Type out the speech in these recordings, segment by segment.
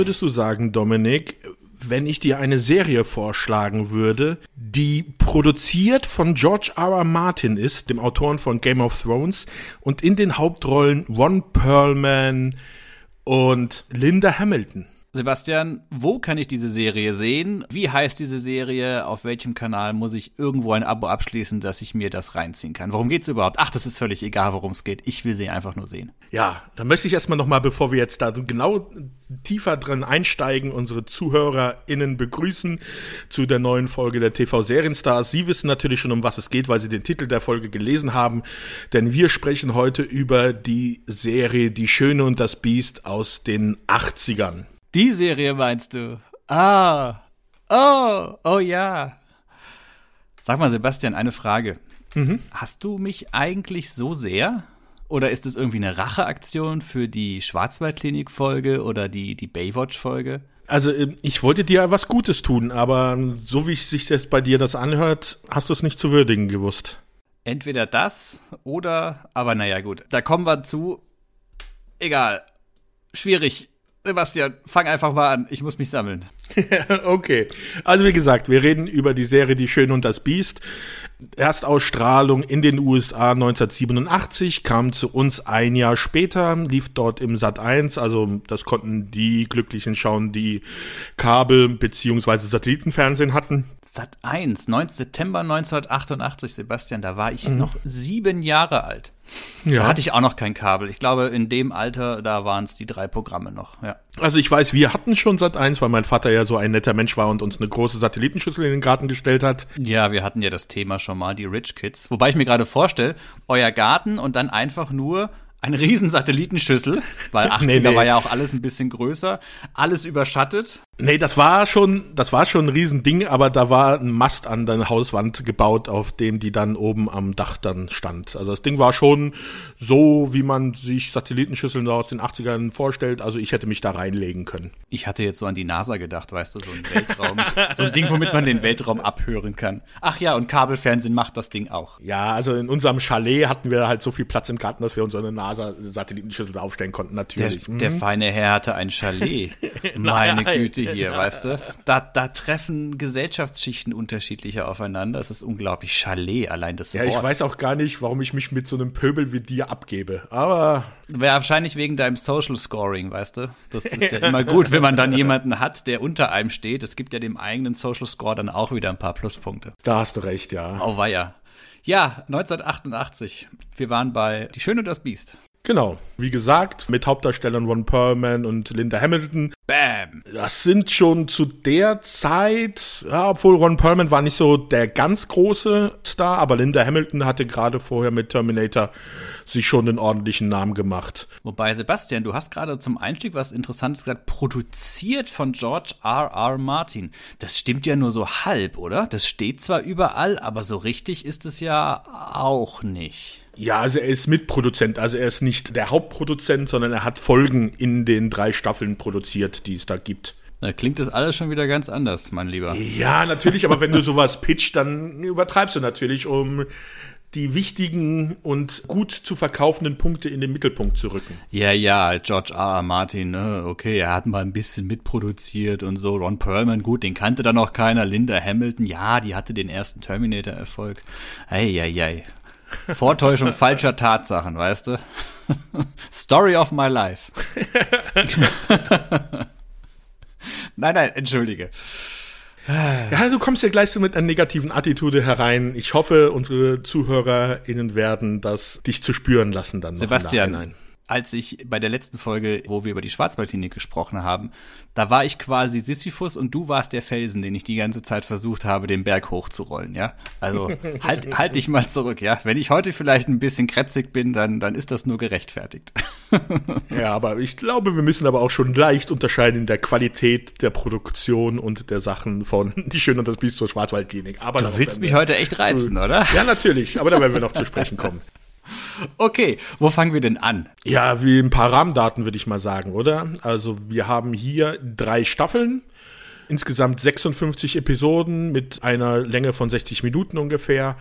Würdest du sagen, Dominik, wenn ich dir eine Serie vorschlagen würde, die produziert von George R. R. Martin ist, dem Autoren von Game of Thrones, und in den Hauptrollen Ron Perlman und Linda Hamilton? Sebastian, wo kann ich diese Serie sehen? Wie heißt diese Serie? Auf welchem Kanal muss ich irgendwo ein Abo abschließen, dass ich mir das reinziehen kann? Worum geht's überhaupt? Ach, das ist völlig egal, worum es geht. Ich will sie einfach nur sehen. Ja, dann möchte ich erstmal nochmal, bevor wir jetzt da genau tiefer drin einsteigen, unsere ZuhörerInnen begrüßen zu der neuen Folge der TV Serienstars. Sie wissen natürlich schon, um was es geht, weil sie den Titel der Folge gelesen haben, denn wir sprechen heute über die Serie Die Schöne und das Biest aus den 80ern. Die Serie meinst du? Ah, oh, oh ja. Sag mal, Sebastian, eine Frage. Mhm. Hast du mich eigentlich so sehr? Oder ist es irgendwie eine Racheaktion für die Schwarzwaldklinik-Folge oder die, die Baywatch-Folge? Also ähm, ich wollte dir was Gutes tun, aber so wie sich das bei dir das anhört, hast du es nicht zu würdigen gewusst. Entweder das oder, aber naja gut, da kommen wir zu. Egal. Schwierig. Sebastian, fang einfach mal an. Ich muss mich sammeln. okay. Also wie gesagt, wir reden über die Serie Die Schöne und das Biest. Erstausstrahlung in den USA 1987, kam zu uns ein Jahr später, lief dort im Sat 1, also das konnten die Glücklichen schauen, die Kabel- bzw. Satellitenfernsehen hatten. Sat 1, 9. September 1988, Sebastian, da war ich mhm. noch sieben Jahre alt. Ja. Da hatte ich auch noch kein Kabel. Ich glaube, in dem Alter, da waren es die drei Programme noch, ja. Also ich weiß, wir hatten schon Sat 1, weil mein Vater ja so ein netter Mensch war und uns eine große Satellitenschüssel in den Garten gestellt hat. Ja, wir hatten ja das Thema schon mal, die Rich Kids. Wobei ich mir gerade vorstelle, euer Garten und dann einfach nur eine riesen Satellitenschüssel, weil 80er nee, nee. war ja auch alles ein bisschen größer, alles überschattet. Nee, das war schon, das war schon ein Riesending, aber da war ein Mast an der Hauswand gebaut, auf dem die dann oben am Dach dann stand. Also das Ding war schon so, wie man sich Satellitenschüsseln aus den 80ern vorstellt. Also ich hätte mich da reinlegen können. Ich hatte jetzt so an die NASA gedacht, weißt du, so ein Weltraum, so ein Ding, womit man den Weltraum abhören kann. Ach ja, und Kabelfernsehen macht das Ding auch. Ja, also in unserem Chalet hatten wir halt so viel Platz im Garten, dass wir uns eine NASA-Satellitenschüssel aufstellen konnten, natürlich. Der, der, hm. feine Herr hatte ein Chalet. Meine Güte hier, weißt du? Da, da treffen Gesellschaftsschichten unterschiedlicher aufeinander. Das ist unglaublich. Chalet, allein das ja, Wort. Ja, ich weiß auch gar nicht, warum ich mich mit so einem Pöbel wie dir abgebe. Aber. Wäre wahrscheinlich wegen deinem Social Scoring, weißt du? Das ist ja immer gut, wenn man dann jemanden hat, der unter einem steht. Es gibt ja dem eigenen Social Score dann auch wieder ein paar Pluspunkte. Da hast du recht, ja. Oh, weia. Ja, 1988. Wir waren bei Die Schöne und das Biest. Genau, wie gesagt, mit Hauptdarstellern Ron Perlman und Linda Hamilton. Bam! Das sind schon zu der Zeit, ja, obwohl Ron Perlman war nicht so der ganz große Star, aber Linda Hamilton hatte gerade vorher mit Terminator sich schon einen ordentlichen Namen gemacht. Wobei, Sebastian, du hast gerade zum Einstieg was Interessantes gesagt, produziert von George R. R. Martin. Das stimmt ja nur so halb, oder? Das steht zwar überall, aber so richtig ist es ja auch nicht. Ja, also er ist Mitproduzent, also er ist nicht der Hauptproduzent, sondern er hat Folgen in den drei Staffeln produziert, die es da gibt. Da klingt das alles schon wieder ganz anders, mein Lieber. Ja, natürlich, aber wenn du sowas pitcht, dann übertreibst du natürlich, um die wichtigen und gut zu verkaufenden Punkte in den Mittelpunkt zu rücken. Ja, ja, George R. R. Martin, ne? okay, er hat mal ein bisschen mitproduziert und so. Ron Perlman, gut, den kannte dann noch keiner. Linda Hamilton, ja, die hatte den ersten Terminator-Erfolg. Eieiei. Vortäuschung falscher Tatsachen, weißt du? Story of my life. nein, nein, entschuldige. Ja, du kommst ja gleich so mit einer negativen Attitude herein. Ich hoffe, unsere ZuhörerInnen werden das dich zu spüren lassen dann. Sebastian, als ich bei der letzten Folge, wo wir über die Schwarzwaldlinie gesprochen haben, da war ich quasi Sisyphus und du warst der Felsen, den ich die ganze Zeit versucht habe, den Berg hochzurollen, ja? Also halt, halt dich mal zurück, ja? Wenn ich heute vielleicht ein bisschen krätzig bin, dann, dann ist das nur gerechtfertigt. ja, aber ich glaube, wir müssen aber auch schon leicht unterscheiden in der Qualität der Produktion und der Sachen von Die Schön und das Biest zur Schwarzwaldklinik. Aber du willst mich heute echt reizen, zu, oder? Ja, natürlich, aber da werden wir noch zu sprechen kommen. Okay, wo fangen wir denn an? Ja, wie ein paar Rahmendaten würde ich mal sagen, oder? Also wir haben hier drei Staffeln, insgesamt 56 Episoden mit einer Länge von 60 Minuten ungefähr.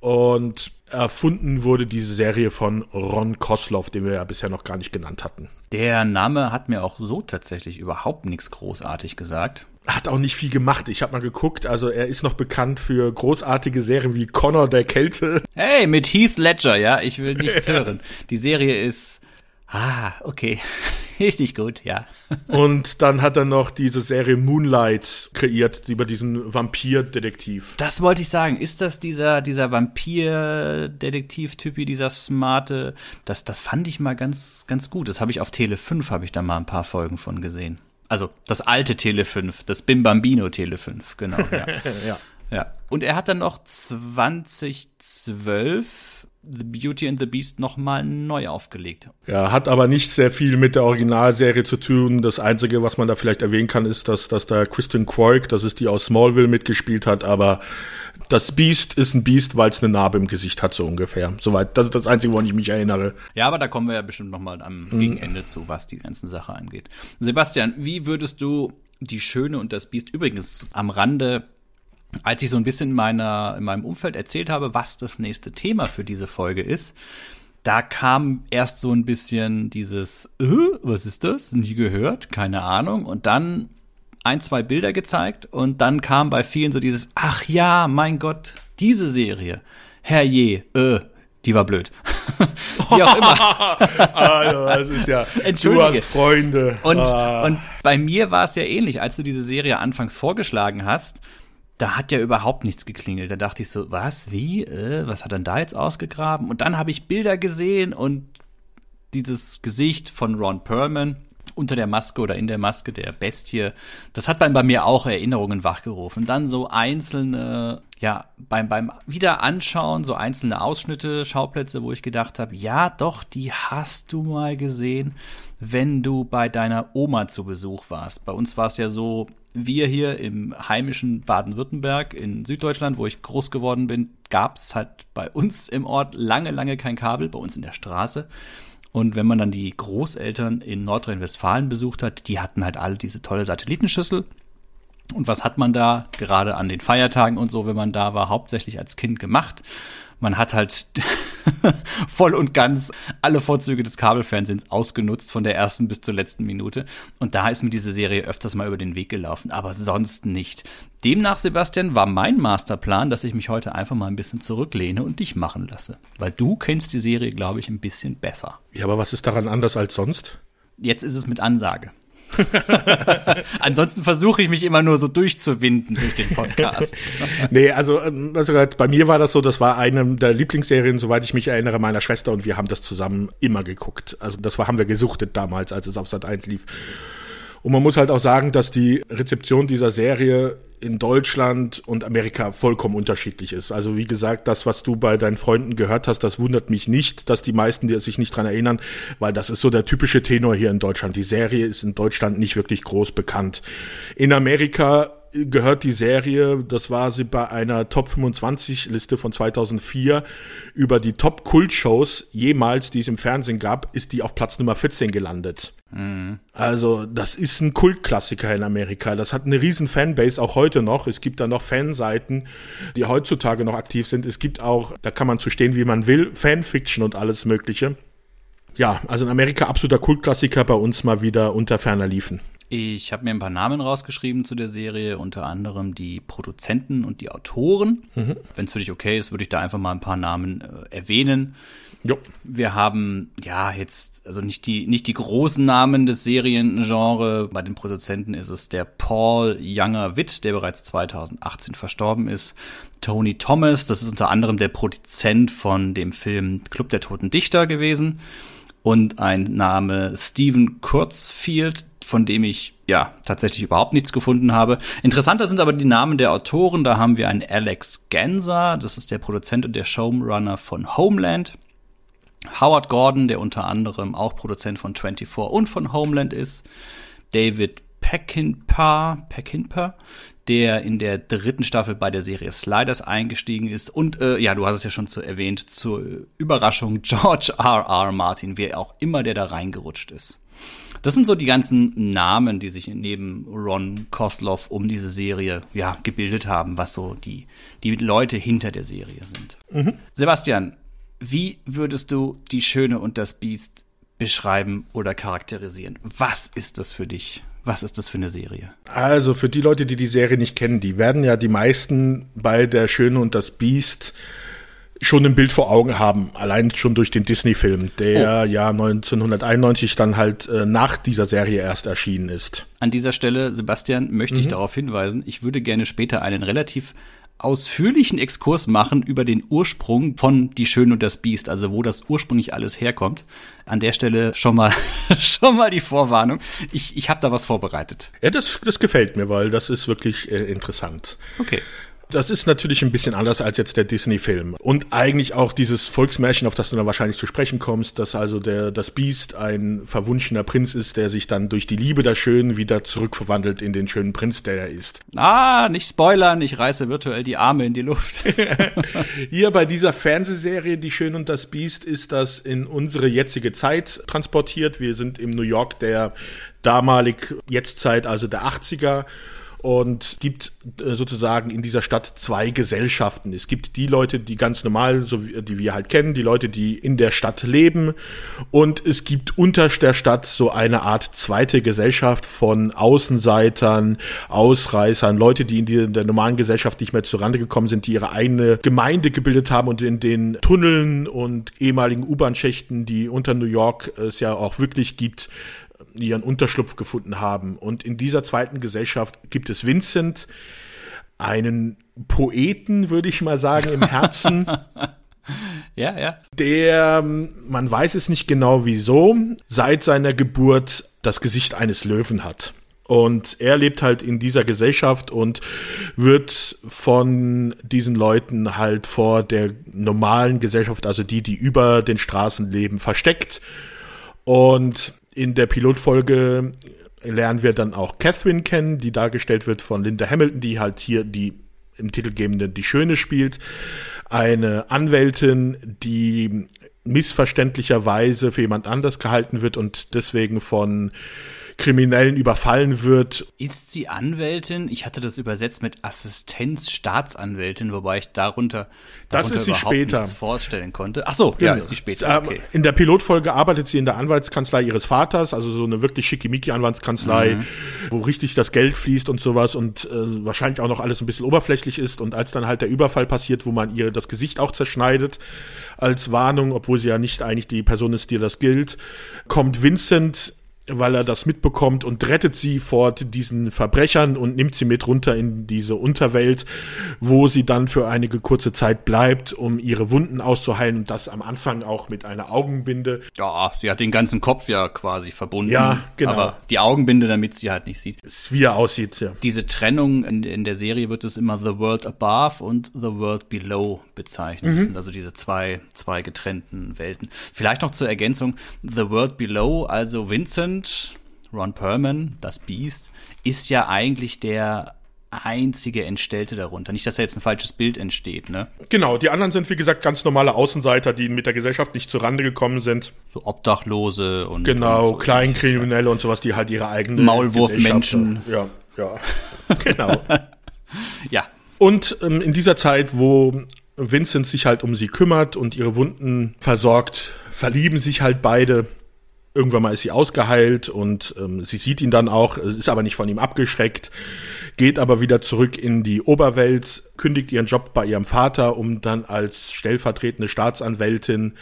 Und erfunden wurde diese Serie von Ron Kosloff, den wir ja bisher noch gar nicht genannt hatten. Der Name hat mir auch so tatsächlich überhaupt nichts großartig gesagt. Hat auch nicht viel gemacht. Ich habe mal geguckt, also er ist noch bekannt für großartige Serien wie Connor der Kälte. Hey, mit Heath Ledger, ja, ich will nichts hören. Die Serie ist Ah, okay. Ist nicht gut, ja. Und dann hat er noch diese Serie Moonlight kreiert über diesen Vampir-Detektiv. Das wollte ich sagen. Ist das dieser, dieser Vampir-Detektiv-Typi, dieser smarte? Das, das fand ich mal ganz, ganz gut. Das habe ich auf Tele 5, habe ich da mal ein paar Folgen von gesehen. Also das alte Tele 5, das Bim Bambino Tele 5, genau. Ja. ja. ja. Und er hat dann noch 2012 The Beauty and the Beast nochmal neu aufgelegt. Ja, hat aber nicht sehr viel mit der Originalserie zu tun. Das Einzige, was man da vielleicht erwähnen kann, ist, dass, dass da Kristen Quark, das ist die aus Smallville, mitgespielt hat, aber das Beast ist ein Beast, weil es eine Narbe im Gesicht hat, so ungefähr. Soweit, das ist das Einzige, woran ich mich erinnere. Ja, aber da kommen wir ja bestimmt nochmal am mhm. Gegenende zu, was die ganzen Sache angeht. Sebastian, wie würdest du die Schöne und das Biest übrigens am Rande als ich so ein bisschen in, meiner, in meinem Umfeld erzählt habe, was das nächste Thema für diese Folge ist, da kam erst so ein bisschen dieses, äh, was ist das? Nie gehört, keine Ahnung. Und dann ein, zwei Bilder gezeigt und dann kam bei vielen so dieses, ach ja, mein Gott, diese Serie. Herrje, äh, die war blöd. Wie auch immer. also, das ist ja, du hast Freunde. Und, ah. und bei mir war es ja ähnlich, als du diese Serie anfangs vorgeschlagen hast da hat ja überhaupt nichts geklingelt. Da dachte ich so, was, wie, äh, was hat er da jetzt ausgegraben? Und dann habe ich Bilder gesehen und dieses Gesicht von Ron Perlman unter der Maske oder in der Maske der Bestie, das hat bei, mir auch Erinnerungen wachgerufen. Dann so einzelne, ja, beim, beim Wiederanschauen, so einzelne Ausschnitte, Schauplätze, wo ich gedacht habe, ja, doch, die hast du mal gesehen, wenn du bei deiner Oma zu Besuch warst. Bei uns war es ja so, wir hier im heimischen Baden-Württemberg in Süddeutschland, wo ich groß geworden bin, gab es halt bei uns im Ort lange, lange kein Kabel, bei uns in der Straße. Und wenn man dann die Großeltern in Nordrhein-Westfalen besucht hat, die hatten halt alle diese tolle Satellitenschüssel. Und was hat man da gerade an den Feiertagen und so, wenn man da war, hauptsächlich als Kind gemacht? Man hat halt voll und ganz alle Vorzüge des Kabelfernsehens ausgenutzt von der ersten bis zur letzten Minute. Und da ist mir diese Serie öfters mal über den Weg gelaufen, aber sonst nicht. Demnach, Sebastian, war mein Masterplan, dass ich mich heute einfach mal ein bisschen zurücklehne und dich machen lasse. Weil du kennst die Serie, glaube ich, ein bisschen besser. Ja, aber was ist daran anders als sonst? Jetzt ist es mit Ansage. Ansonsten versuche ich mich immer nur so durchzuwinden durch den Podcast. nee, also, ähm, also bei mir war das so, das war eine der Lieblingsserien, soweit ich mich erinnere, meiner Schwester und wir haben das zusammen immer geguckt. Also das war, haben wir gesuchtet damals, als es auf Sat 1 lief. Und man muss halt auch sagen, dass die Rezeption dieser Serie in Deutschland und Amerika vollkommen unterschiedlich ist. Also wie gesagt, das, was du bei deinen Freunden gehört hast, das wundert mich nicht, dass die meisten die sich nicht dran erinnern, weil das ist so der typische Tenor hier in Deutschland. Die Serie ist in Deutschland nicht wirklich groß bekannt. In Amerika gehört die Serie, das war sie bei einer Top 25 Liste von 2004 über die Top Kult-Shows jemals, die es im Fernsehen gab, ist die auf Platz Nummer 14 gelandet. Also, das ist ein Kultklassiker in Amerika. Das hat eine riesen Fanbase auch heute noch. Es gibt da noch Fanseiten, die heutzutage noch aktiv sind. Es gibt auch, da kann man zu stehen, wie man will, Fanfiction und alles Mögliche. Ja, also in Amerika absoluter Kultklassiker, bei uns mal wieder unter ferner liefen. Ich habe mir ein paar Namen rausgeschrieben zu der Serie, unter anderem die Produzenten und die Autoren. Mhm. Wenn es für dich okay ist, würde ich da einfach mal ein paar Namen äh, erwähnen. Jo. Wir haben ja jetzt also nicht die nicht die großen Namen des Seriengenre. Bei den Produzenten ist es der Paul Younger Witt, der bereits 2018 verstorben ist. Tony Thomas, das ist unter anderem der Produzent von dem Film Club der Toten Dichter gewesen und ein Name Stephen Kurzfield, von dem ich ja tatsächlich überhaupt nichts gefunden habe. Interessanter sind aber die Namen der Autoren. Da haben wir einen Alex Ganser, das ist der Produzent und der Showrunner von Homeland. Howard Gordon, der unter anderem auch Produzent von 24 und von Homeland ist. David Peckinpah, Peckinpah, der in der dritten Staffel bei der Serie Sliders eingestiegen ist. Und äh, ja, du hast es ja schon zu erwähnt, zur Überraschung George R. R. Martin, wer auch immer der da reingerutscht ist. Das sind so die ganzen Namen, die sich neben Ron Kosloff um diese Serie ja gebildet haben, was so die, die Leute hinter der Serie sind. Mhm. Sebastian, wie würdest du die Schöne und das Biest beschreiben oder charakterisieren? Was ist das für dich? Was ist das für eine Serie? Also für die Leute, die die Serie nicht kennen, die werden ja die meisten bei der Schöne und das Biest schon ein Bild vor Augen haben, allein schon durch den Disney-Film, der oh. ja 1991 dann halt äh, nach dieser Serie erst erschienen ist. An dieser Stelle, Sebastian, möchte mhm. ich darauf hinweisen, ich würde gerne später einen relativ ausführlichen Exkurs machen über den Ursprung von Die Schön und das Biest, also wo das ursprünglich alles herkommt. An der Stelle schon mal, schon mal die Vorwarnung. Ich, ich habe da was vorbereitet. Ja, das, das gefällt mir, weil das ist wirklich äh, interessant. Okay. Das ist natürlich ein bisschen anders als jetzt der Disney-Film. Und eigentlich auch dieses Volksmärchen, auf das du dann wahrscheinlich zu sprechen kommst, dass also der, das Biest ein verwunschener Prinz ist, der sich dann durch die Liebe der Schönen wieder zurückverwandelt in den schönen Prinz, der er ist. Ah, nicht spoilern, ich reiße virtuell die Arme in die Luft. Hier bei dieser Fernsehserie Die Schön und das Biest ist das in unsere jetzige Zeit transportiert. Wir sind im New York der damalig Jetztzeit, also der 80er und gibt äh, sozusagen in dieser Stadt zwei Gesellschaften. Es gibt die Leute, die ganz normal, so wie, die wir halt kennen, die Leute, die in der Stadt leben und es gibt unter der Stadt so eine Art zweite Gesellschaft von Außenseitern, Ausreißern, Leute, die in, die, in der normalen Gesellschaft nicht mehr zurande gekommen sind, die ihre eigene Gemeinde gebildet haben und in den Tunneln und ehemaligen U-Bahn-Schächten, die unter New York es ja auch wirklich gibt, ihren Unterschlupf gefunden haben. Und in dieser zweiten Gesellschaft gibt es Vincent, einen Poeten, würde ich mal sagen, im Herzen. ja, ja. Der, man weiß es nicht genau wieso, seit seiner Geburt das Gesicht eines Löwen hat. Und er lebt halt in dieser Gesellschaft und wird von diesen Leuten halt vor der normalen Gesellschaft, also die, die über den Straßen leben, versteckt. Und in der Pilotfolge lernen wir dann auch Catherine kennen, die dargestellt wird von Linda Hamilton, die halt hier die im Titelgebende die Schöne spielt. Eine Anwältin, die missverständlicherweise für jemand anders gehalten wird und deswegen von Kriminellen überfallen wird. Ist sie Anwältin? Ich hatte das übersetzt mit Assistenzstaatsanwältin, wobei ich darunter, darunter das ist sie später. nichts vorstellen konnte. Ach so, ja, genau. ist sie später. Ähm, okay. In der Pilotfolge arbeitet sie in der Anwaltskanzlei ihres Vaters, also so eine wirklich schickimicki Anwaltskanzlei, mhm. wo richtig das Geld fließt und sowas und äh, wahrscheinlich auch noch alles ein bisschen oberflächlich ist. Und als dann halt der Überfall passiert, wo man ihr das Gesicht auch zerschneidet als Warnung, obwohl sie ja nicht eigentlich die Person ist, die das gilt, kommt Vincent weil er das mitbekommt und rettet sie vor diesen Verbrechern und nimmt sie mit runter in diese Unterwelt, wo sie dann für einige kurze Zeit bleibt, um ihre Wunden auszuheilen und das am Anfang auch mit einer Augenbinde. Ja, sie hat den ganzen Kopf ja quasi verbunden. Ja, genau. Aber die Augenbinde, damit sie halt nicht sieht. Ist, wie er aussieht, ja. Diese Trennung in, in der Serie wird es immer The World Above und The World Below bezeichnet. Mhm. Das sind also diese zwei, zwei getrennten Welten. Vielleicht noch zur Ergänzung, The World Below, also Vincent und Ron Perlman, das Beast, ist ja eigentlich der einzige Entstellte darunter. Nicht, dass da jetzt ein falsches Bild entsteht, ne? Genau, die anderen sind wie gesagt ganz normale Außenseiter, die mit der Gesellschaft nicht zurande gekommen sind. So Obdachlose und genau und so Kleinkriminelle und sowas, die halt ihre eigene Maulwurfmenschen. Ja, ja, genau. ja. Und ähm, in dieser Zeit, wo Vincent sich halt um sie kümmert und ihre Wunden versorgt, verlieben sich halt beide Irgendwann mal ist sie ausgeheilt und ähm, sie sieht ihn dann auch, ist aber nicht von ihm abgeschreckt, geht aber wieder zurück in die Oberwelt, kündigt ihren Job bei ihrem Vater, um dann als stellvertretende Staatsanwältin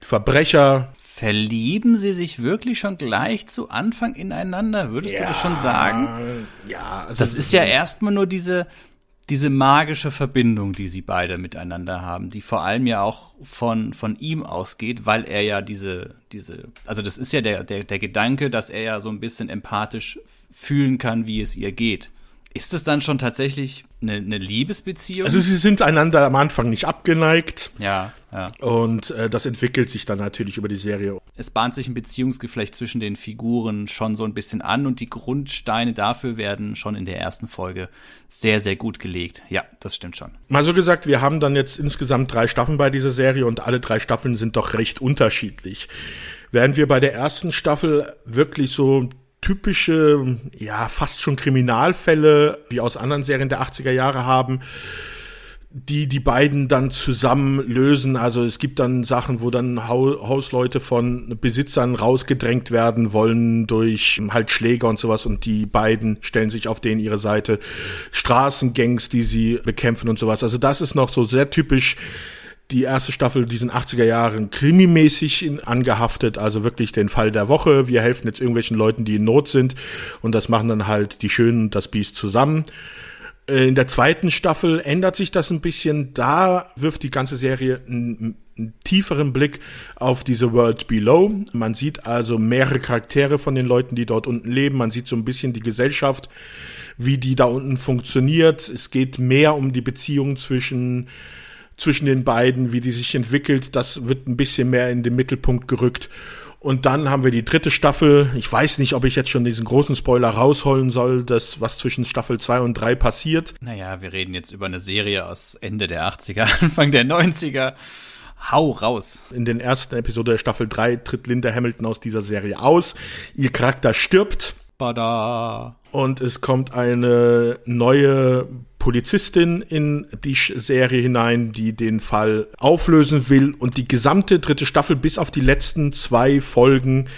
Verbrecher. Verlieben sie sich wirklich schon gleich zu Anfang ineinander? Würdest ja, du das schon sagen? Ja, also das ist ja erstmal nur diese, diese magische Verbindung, die sie beide miteinander haben, die vor allem ja auch von, von ihm ausgeht, weil er ja diese, diese, also das ist ja der, der, der Gedanke, dass er ja so ein bisschen empathisch fühlen kann, wie es ihr geht. Ist es dann schon tatsächlich eine, eine Liebesbeziehung? Also sie sind einander am Anfang nicht abgeneigt. Ja, ja. Und äh, das entwickelt sich dann natürlich über die Serie. Es bahnt sich ein Beziehungsgeflecht zwischen den Figuren schon so ein bisschen an und die Grundsteine dafür werden schon in der ersten Folge sehr, sehr gut gelegt. Ja, das stimmt schon. Mal so gesagt, wir haben dann jetzt insgesamt drei Staffeln bei dieser Serie und alle drei Staffeln sind doch recht unterschiedlich. Während wir bei der ersten Staffel wirklich so typische, ja, fast schon Kriminalfälle, wie aus anderen Serien der 80er Jahre haben, die die beiden dann zusammen lösen. Also es gibt dann Sachen, wo dann Hausleute von Besitzern rausgedrängt werden wollen durch halt Schläger und sowas und die beiden stellen sich auf denen ihre Seite. Straßengangs, die sie bekämpfen und sowas. Also das ist noch so sehr typisch die erste Staffel diesen 80er Jahren krimimäßig angehaftet, also wirklich den Fall der Woche. Wir helfen jetzt irgendwelchen Leuten, die in Not sind und das machen dann halt die Schönen und das Biest zusammen. Äh, in der zweiten Staffel ändert sich das ein bisschen. Da wirft die ganze Serie einen, einen tieferen Blick auf diese World Below. Man sieht also mehrere Charaktere von den Leuten, die dort unten leben. Man sieht so ein bisschen die Gesellschaft, wie die da unten funktioniert. Es geht mehr um die Beziehung zwischen zwischen den beiden, wie die sich entwickelt, das wird ein bisschen mehr in den Mittelpunkt gerückt. Und dann haben wir die dritte Staffel. Ich weiß nicht, ob ich jetzt schon diesen großen Spoiler rausholen soll, das, was zwischen Staffel 2 und 3 passiert. Naja, wir reden jetzt über eine Serie aus Ende der 80er, Anfang der 90er. Hau raus. In den ersten Episode der Staffel 3 tritt Linda Hamilton aus dieser Serie aus. Ihr Charakter stirbt. Bada. Und es kommt eine neue Polizistin in die Serie hinein, die den Fall auflösen will. Und die gesamte dritte Staffel bis auf die letzten zwei Folgen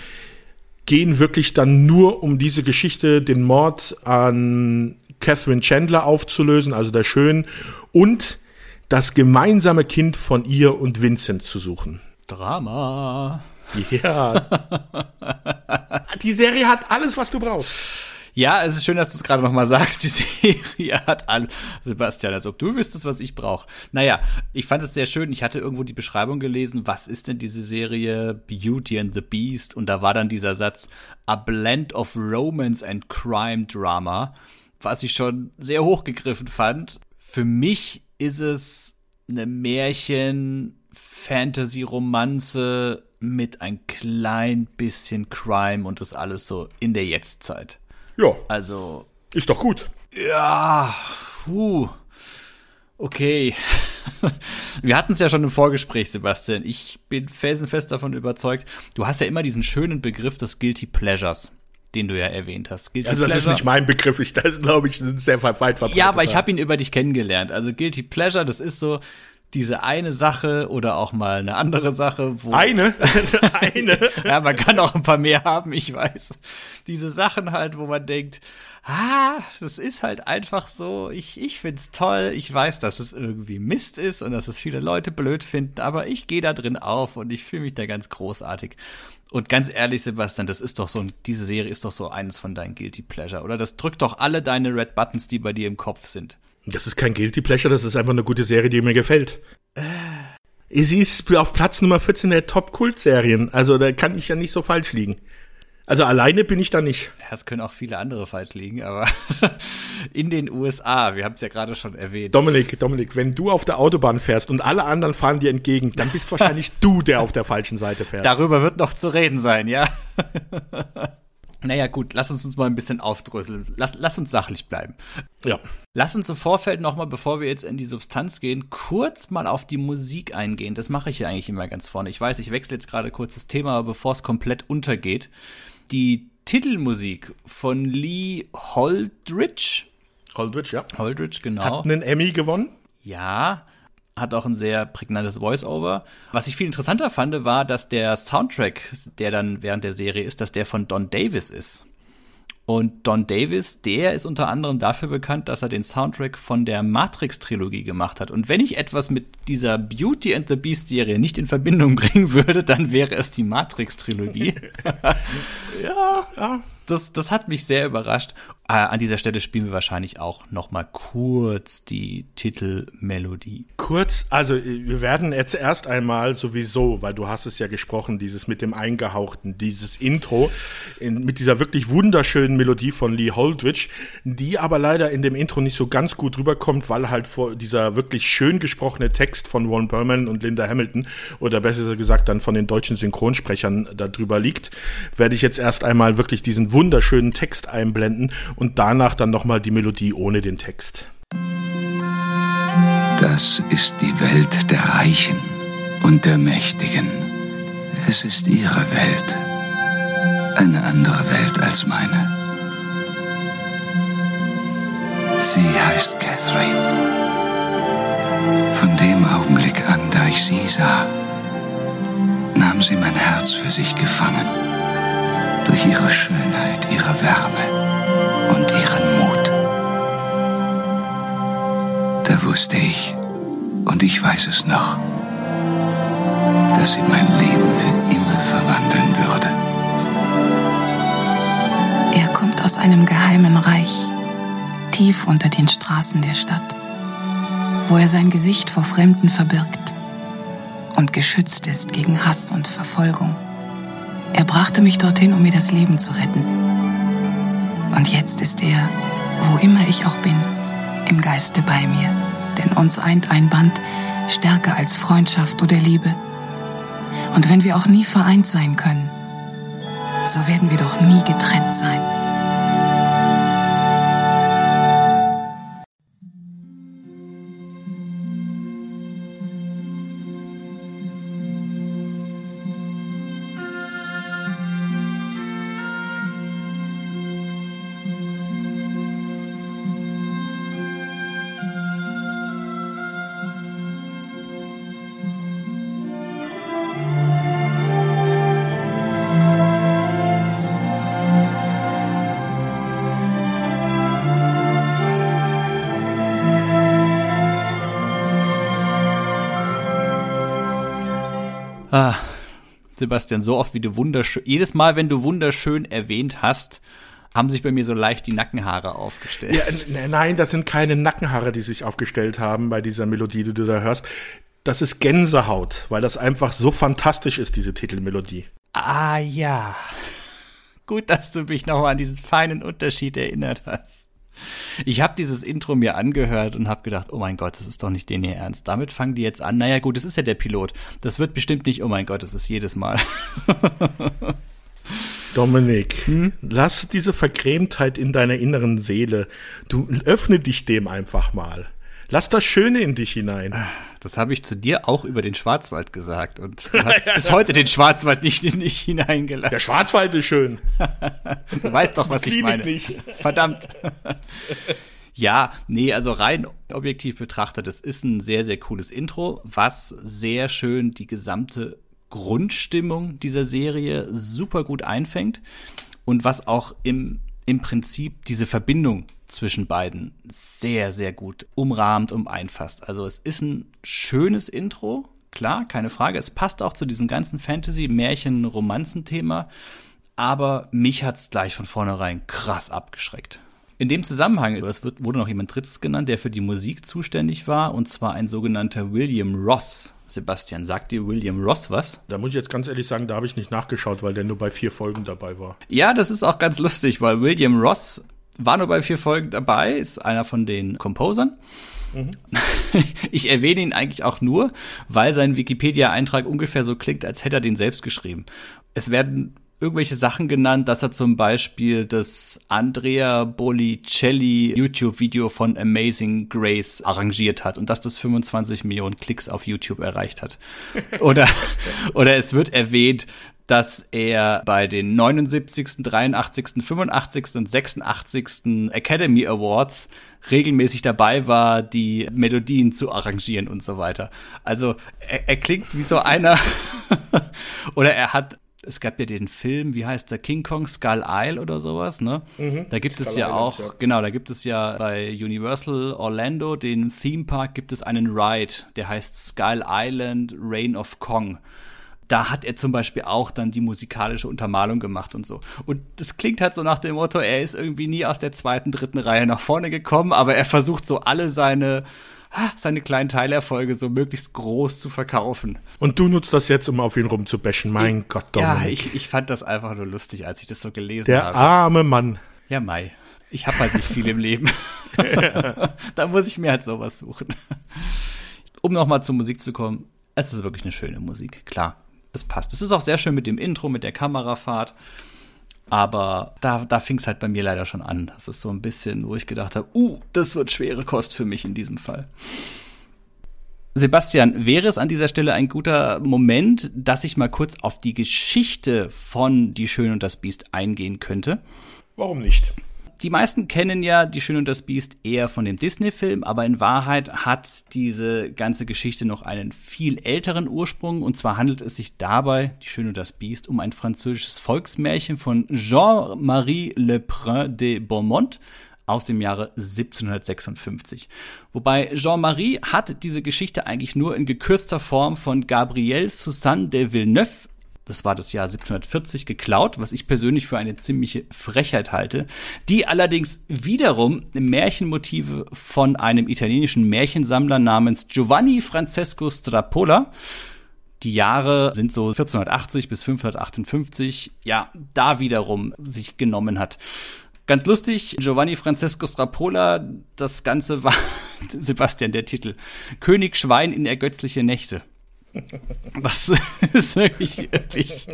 gehen wirklich dann nur um diese Geschichte, den Mord an Catherine Chandler aufzulösen, also der Schön, und das gemeinsame Kind von ihr und Vincent zu suchen. Drama. Ja. die Serie hat alles, was du brauchst. Ja, es ist schön, dass du es gerade nochmal sagst. Die Serie hat alles. Sebastian, als ob du wüsstest, was ich brauche. Naja, ich fand es sehr schön. Ich hatte irgendwo die Beschreibung gelesen, was ist denn diese Serie Beauty and the Beast? Und da war dann dieser Satz, a blend of romance and crime drama, was ich schon sehr hochgegriffen fand. Für mich ist es eine Märchen, Fantasy-Romanze mit ein klein bisschen Crime und das alles so in der Jetztzeit. Ja. Also. Ist doch gut. Ja. Puh. Okay. Wir hatten es ja schon im Vorgespräch, Sebastian. Ich bin felsenfest davon überzeugt. Du hast ja immer diesen schönen Begriff des Guilty Pleasures den du ja erwähnt hast. Guilty also das Pleasure. ist nicht mein Begriff, ich, das glaube ich, ist sehr weit verbreitet. Ja, aber ich habe ihn über dich kennengelernt. Also Guilty Pleasure, das ist so, diese eine Sache oder auch mal eine andere Sache, wo. Eine? eine? ja, man kann auch ein paar mehr haben, ich weiß. Diese Sachen halt, wo man denkt, ah, das ist halt einfach so, ich, ich find's toll, ich weiß, dass es irgendwie Mist ist und dass es viele Leute blöd finden, aber ich gehe da drin auf und ich fühle mich da ganz großartig. Und ganz ehrlich, Sebastian, das ist doch so, diese Serie ist doch so eines von deinen Guilty Pleasure, oder? Das drückt doch alle deine Red Buttons, die bei dir im Kopf sind. Das ist kein Guilty Pleasure, das ist einfach eine gute Serie, die mir gefällt. Äh. Sie ist auf Platz Nummer 14 der Top-Kult-Serien. Also da kann ich ja nicht so falsch liegen. Also alleine bin ich da nicht. Ja, es können auch viele andere falsch liegen, aber in den USA, wir haben es ja gerade schon erwähnt. Dominik, Dominik, wenn du auf der Autobahn fährst und alle anderen fahren dir entgegen, dann bist wahrscheinlich du, der auf der falschen Seite fährt. Darüber wird noch zu reden sein, ja. Naja, gut, lass uns uns mal ein bisschen aufdröseln. Lass, lass uns sachlich bleiben. Ja. Lass uns im Vorfeld nochmal, bevor wir jetzt in die Substanz gehen, kurz mal auf die Musik eingehen. Das mache ich ja eigentlich immer ganz vorne. Ich weiß, ich wechsle jetzt gerade kurz das Thema, aber bevor es komplett untergeht. Die Titelmusik von Lee Holdridge. Holdridge, ja. Holdridge, genau. Hat einen Emmy gewonnen? Ja, hat auch ein sehr prägnantes Voice-Over. Was ich viel interessanter fand, war, dass der Soundtrack, der dann während der Serie ist, dass der von Don Davis ist. Und Don Davis, der ist unter anderem dafür bekannt, dass er den Soundtrack von der Matrix-Trilogie gemacht hat. Und wenn ich etwas mit dieser Beauty and the Beast-Serie nicht in Verbindung bringen würde, dann wäre es die Matrix-Trilogie. ja, ja. Das, das hat mich sehr überrascht. Äh, an dieser Stelle spielen wir wahrscheinlich auch noch mal kurz die Titelmelodie. Kurz, also wir werden jetzt erst einmal sowieso, weil du hast es ja gesprochen, dieses mit dem Eingehauchten, dieses Intro in, mit dieser wirklich wunderschönen Melodie von Lee Holdridge, die aber leider in dem Intro nicht so ganz gut rüberkommt, weil halt vor dieser wirklich schön gesprochene Text von Ron Perlman und Linda Hamilton oder besser gesagt dann von den deutschen Synchronsprechern da drüber liegt, werde ich jetzt erst einmal wirklich diesen wunderschönen Text einblenden und danach dann nochmal die Melodie ohne den Text. Das ist die Welt der Reichen und der Mächtigen. Es ist ihre Welt. Eine andere Welt als meine. Sie heißt Catherine. Von dem Augenblick an, da ich sie sah, nahm sie mein Herz für sich gefangen. Durch ihre Schönheit, ihre Wärme und ihren Mut. Da wusste ich, und ich weiß es noch, dass sie mein Leben für immer verwandeln würde. Er kommt aus einem geheimen Reich, tief unter den Straßen der Stadt, wo er sein Gesicht vor Fremden verbirgt und geschützt ist gegen Hass und Verfolgung. Er brachte mich dorthin, um mir das Leben zu retten. Und jetzt ist er, wo immer ich auch bin, im Geiste bei mir. Denn uns eint ein Band stärker als Freundschaft oder Liebe. Und wenn wir auch nie vereint sein können, so werden wir doch nie getrennt sein. Sebastian, so oft wie du wunderschön, jedes Mal, wenn du wunderschön erwähnt hast, haben sich bei mir so leicht die Nackenhaare aufgestellt. Ja, nein, das sind keine Nackenhaare, die sich aufgestellt haben bei dieser Melodie, die du da hörst. Das ist Gänsehaut, weil das einfach so fantastisch ist, diese Titelmelodie. Ah ja. Gut, dass du mich nochmal an diesen feinen Unterschied erinnert hast. Ich habe dieses Intro mir angehört und habe gedacht, oh mein Gott, das ist doch nicht den hier ernst. Damit fangen die jetzt an. Naja gut, das ist ja der Pilot. Das wird bestimmt nicht, oh mein Gott, das ist jedes Mal. Dominik, hm? lass diese Vergrämtheit in deiner inneren Seele. Du öffne dich dem einfach mal. Lass das Schöne in dich hinein. Das habe ich zu dir auch über den Schwarzwald gesagt und du hast bis heute den Schwarzwald nicht in dich hineingelassen. Der Schwarzwald ist schön. du weißt doch, was ich meine. Nicht. Verdammt. Ja, nee, also rein objektiv betrachtet, das ist ein sehr, sehr cooles Intro, was sehr schön die gesamte Grundstimmung dieser Serie super gut einfängt und was auch im, im Prinzip diese Verbindung zwischen beiden sehr, sehr gut umrahmt und einfasst. Also es ist ein schönes Intro, klar, keine Frage. Es passt auch zu diesem ganzen Fantasy, Märchen, Romanzenthema. Aber mich hat's gleich von vornherein krass abgeschreckt. In dem Zusammenhang, es wurde noch jemand Drittes genannt, der für die Musik zuständig war, und zwar ein sogenannter William Ross. Sebastian, sagt dir William Ross was? Da muss ich jetzt ganz ehrlich sagen, da habe ich nicht nachgeschaut, weil der nur bei vier Folgen dabei war. Ja, das ist auch ganz lustig, weil William Ross war nur bei vier Folgen dabei, ist einer von den Composern. Mhm. Ich erwähne ihn eigentlich auch nur, weil sein Wikipedia-Eintrag ungefähr so klingt, als hätte er den selbst geschrieben. Es werden irgendwelche Sachen genannt, dass er zum Beispiel das Andrea Bolicelli YouTube-Video von Amazing Grace arrangiert hat und dass das 25 Millionen Klicks auf YouTube erreicht hat. Oder, oder es wird erwähnt, dass er bei den 79., 83., 85. und 86. Academy Awards regelmäßig dabei war, die Melodien zu arrangieren und so weiter. Also er, er klingt wie so einer oder er hat es gab ja den Film, wie heißt der, King Kong Skull Isle oder sowas, ne? Mhm, da gibt Skull es ja Island, auch, ja. genau, da gibt es ja bei Universal Orlando, den Theme Park, gibt es einen Ride, der heißt Skull Island Reign of Kong da hat er zum Beispiel auch dann die musikalische Untermalung gemacht und so. Und das klingt halt so nach dem Motto, er ist irgendwie nie aus der zweiten, dritten Reihe nach vorne gekommen, aber er versucht so alle seine seine kleinen Teilerfolge so möglichst groß zu verkaufen. Und du nutzt das jetzt, um auf ihn rumzubashen. Mein ich, Gott, Dominik. Ja, ich, ich fand das einfach nur lustig, als ich das so gelesen Der habe. Der arme Mann. Ja, Mai. Ich habe halt nicht viel im Leben. da muss ich mir halt sowas suchen. Um nochmal zur Musik zu kommen, es ist wirklich eine schöne Musik, klar. Es passt. Es ist auch sehr schön mit dem Intro, mit der Kamerafahrt. Aber da, da fing es halt bei mir leider schon an. Das ist so ein bisschen, wo ich gedacht habe, uh, das wird schwere Kost für mich in diesem Fall. Sebastian, wäre es an dieser Stelle ein guter Moment, dass ich mal kurz auf die Geschichte von Die Schöne und das Biest eingehen könnte? Warum nicht? Die meisten kennen ja Die Schöne und das Biest eher von dem Disney-Film, aber in Wahrheit hat diese ganze Geschichte noch einen viel älteren Ursprung. Und zwar handelt es sich dabei, Die Schöne und das Biest, um ein französisches Volksmärchen von Jean-Marie Lebrun de Beaumont aus dem Jahre 1756. Wobei Jean-Marie hat diese Geschichte eigentlich nur in gekürzter Form von Gabrielle Suzanne de Villeneuve das war das Jahr 1740, geklaut, was ich persönlich für eine ziemliche Frechheit halte, die allerdings wiederum Märchenmotive von einem italienischen Märchensammler namens Giovanni Francesco Strapola die Jahre sind so 1480 bis 558, ja, da wiederum sich genommen hat. Ganz lustig, Giovanni Francesco Strapola, das Ganze war, Sebastian, der Titel, König Schwein in ergötzliche Nächte. Das ist wirklich, wirklich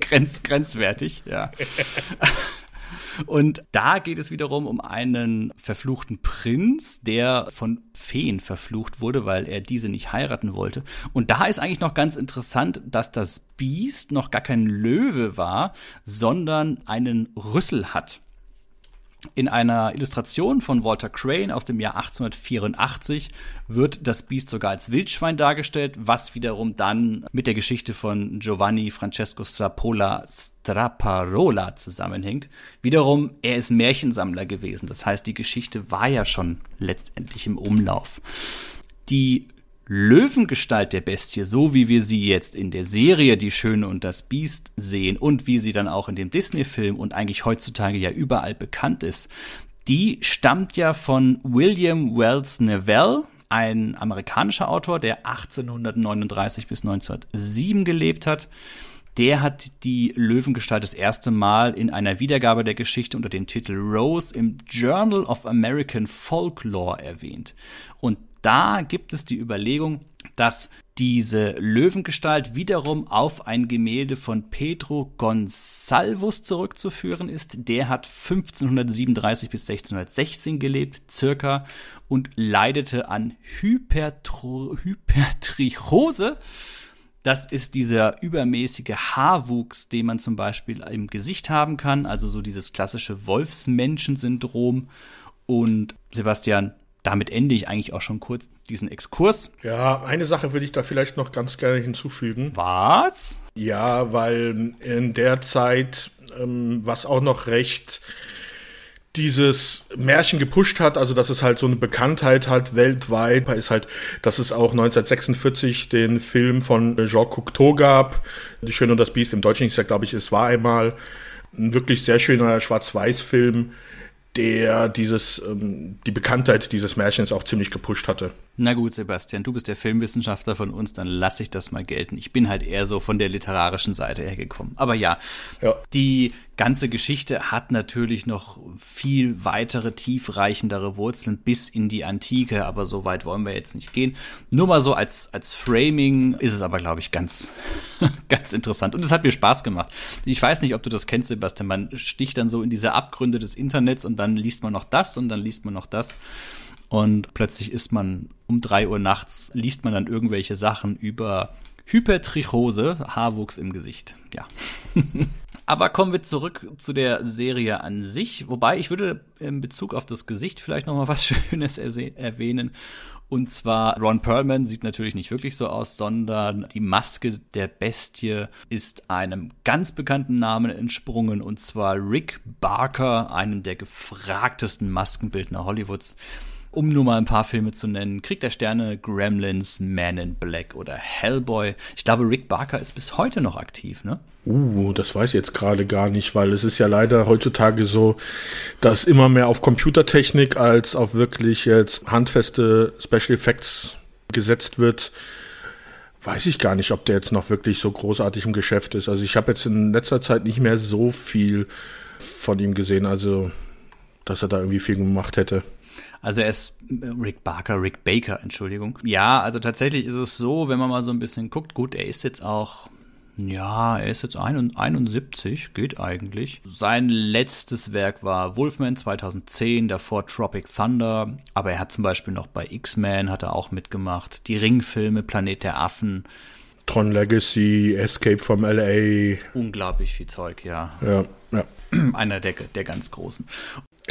grenz, grenzwertig, ja. Und da geht es wiederum um einen verfluchten Prinz, der von Feen verflucht wurde, weil er diese nicht heiraten wollte. Und da ist eigentlich noch ganz interessant, dass das Biest noch gar kein Löwe war, sondern einen Rüssel hat. In einer Illustration von Walter Crane aus dem Jahr 1884 wird das Biest sogar als Wildschwein dargestellt, was wiederum dann mit der Geschichte von Giovanni Francesco Strapola Straparola zusammenhängt. Wiederum, er ist Märchensammler gewesen, das heißt, die Geschichte war ja schon letztendlich im Umlauf. Die Löwengestalt der Bestie, so wie wir sie jetzt in der Serie Die Schöne und das Biest sehen und wie sie dann auch in dem Disney-Film und eigentlich heutzutage ja überall bekannt ist, die stammt ja von William Wells Neville, ein amerikanischer Autor, der 1839 bis 1907 gelebt hat. Der hat die Löwengestalt das erste Mal in einer Wiedergabe der Geschichte unter dem Titel Rose im Journal of American Folklore erwähnt. Und da gibt es die Überlegung, dass diese Löwengestalt wiederum auf ein Gemälde von Pedro Gonsalvus zurückzuführen ist. Der hat 1537 bis 1616 gelebt, circa, und leidete an Hypertro Hypertrichose. Das ist dieser übermäßige Haarwuchs, den man zum Beispiel im Gesicht haben kann, also so dieses klassische Wolfsmenschensyndrom. Und Sebastian, damit ende ich eigentlich auch schon kurz diesen Exkurs. Ja, eine Sache würde ich da vielleicht noch ganz gerne hinzufügen. Was? Ja, weil in der Zeit, ähm, was auch noch recht dieses Märchen gepusht hat, also dass es halt so eine Bekanntheit hat weltweit, ist halt, dass es auch 1946 den Film von Jean Cocteau gab, Die Schöne und das Biest, im Deutschen ist ja, glaube ich, es war einmal ein wirklich sehr schöner Schwarz-Weiß-Film, der dieses, ähm, die Bekanntheit dieses Märchens auch ziemlich gepusht hatte. Na gut, Sebastian, du bist der Filmwissenschaftler von uns, dann lasse ich das mal gelten. Ich bin halt eher so von der literarischen Seite hergekommen. Aber ja, ja, die ganze Geschichte hat natürlich noch viel weitere, tiefreichendere Wurzeln bis in die Antike, aber so weit wollen wir jetzt nicht gehen. Nur mal so als, als Framing ist es aber, glaube ich, ganz, ganz interessant. Und es hat mir Spaß gemacht. Ich weiß nicht, ob du das kennst, Sebastian. Man sticht dann so in diese Abgründe des Internets und dann liest man noch das und dann liest man noch das. Und plötzlich ist man um drei Uhr nachts, liest man dann irgendwelche Sachen über Hypertrichose, Haarwuchs im Gesicht. Ja. Aber kommen wir zurück zu der Serie an sich. Wobei ich würde in Bezug auf das Gesicht vielleicht noch mal was Schönes erwähnen. Und zwar Ron Perlman sieht natürlich nicht wirklich so aus, sondern die Maske der Bestie ist einem ganz bekannten Namen entsprungen und zwar Rick Barker, einem der gefragtesten Maskenbildner Hollywoods. Um nur mal ein paar Filme zu nennen. Krieg der Sterne, Gremlins, Man in Black oder Hellboy. Ich glaube, Rick Barker ist bis heute noch aktiv, ne? Uh, das weiß ich jetzt gerade gar nicht, weil es ist ja leider heutzutage so, dass immer mehr auf Computertechnik als auf wirklich jetzt handfeste Special Effects gesetzt wird. Weiß ich gar nicht, ob der jetzt noch wirklich so großartig im Geschäft ist. Also ich habe jetzt in letzter Zeit nicht mehr so viel von ihm gesehen, also dass er da irgendwie viel gemacht hätte. Also er ist äh, Rick Barker, Rick Baker, Entschuldigung. Ja, also tatsächlich ist es so, wenn man mal so ein bisschen guckt, gut, er ist jetzt auch ja, er ist jetzt 71, geht eigentlich. Sein letztes Werk war Wolfman 2010, davor Tropic Thunder, aber er hat zum Beispiel noch bei X-Men hat er auch mitgemacht, die Ringfilme Planet der Affen. Tron Legacy, Escape from LA. Unglaublich viel Zeug, ja. Ja, ja. Einer der, der ganz großen.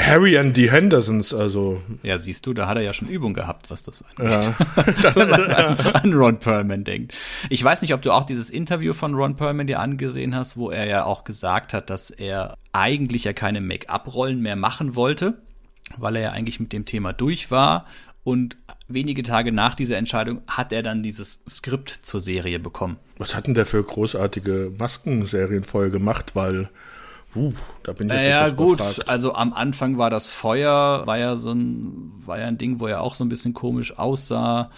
Harry and the Hendersons, also. Ja, siehst du, da hat er ja schon Übung gehabt, was das angeht. Ja. Wenn man an, an, Ron Perlman denkt. Ich weiß nicht, ob du auch dieses Interview von Ron Perlman dir angesehen hast, wo er ja auch gesagt hat, dass er eigentlich ja keine Make-up-Rollen mehr machen wollte, weil er ja eigentlich mit dem Thema durch war. Und wenige Tage nach dieser Entscheidung hat er dann dieses Skript zur Serie bekommen. Was hat denn der für großartige Maskenserien vorher gemacht? Weil Uh, da bin ich jetzt Ja, gut. Gefragt. Also am Anfang war das Feuer, war ja so ein, war ja ein Ding, wo er auch so ein bisschen komisch aussah.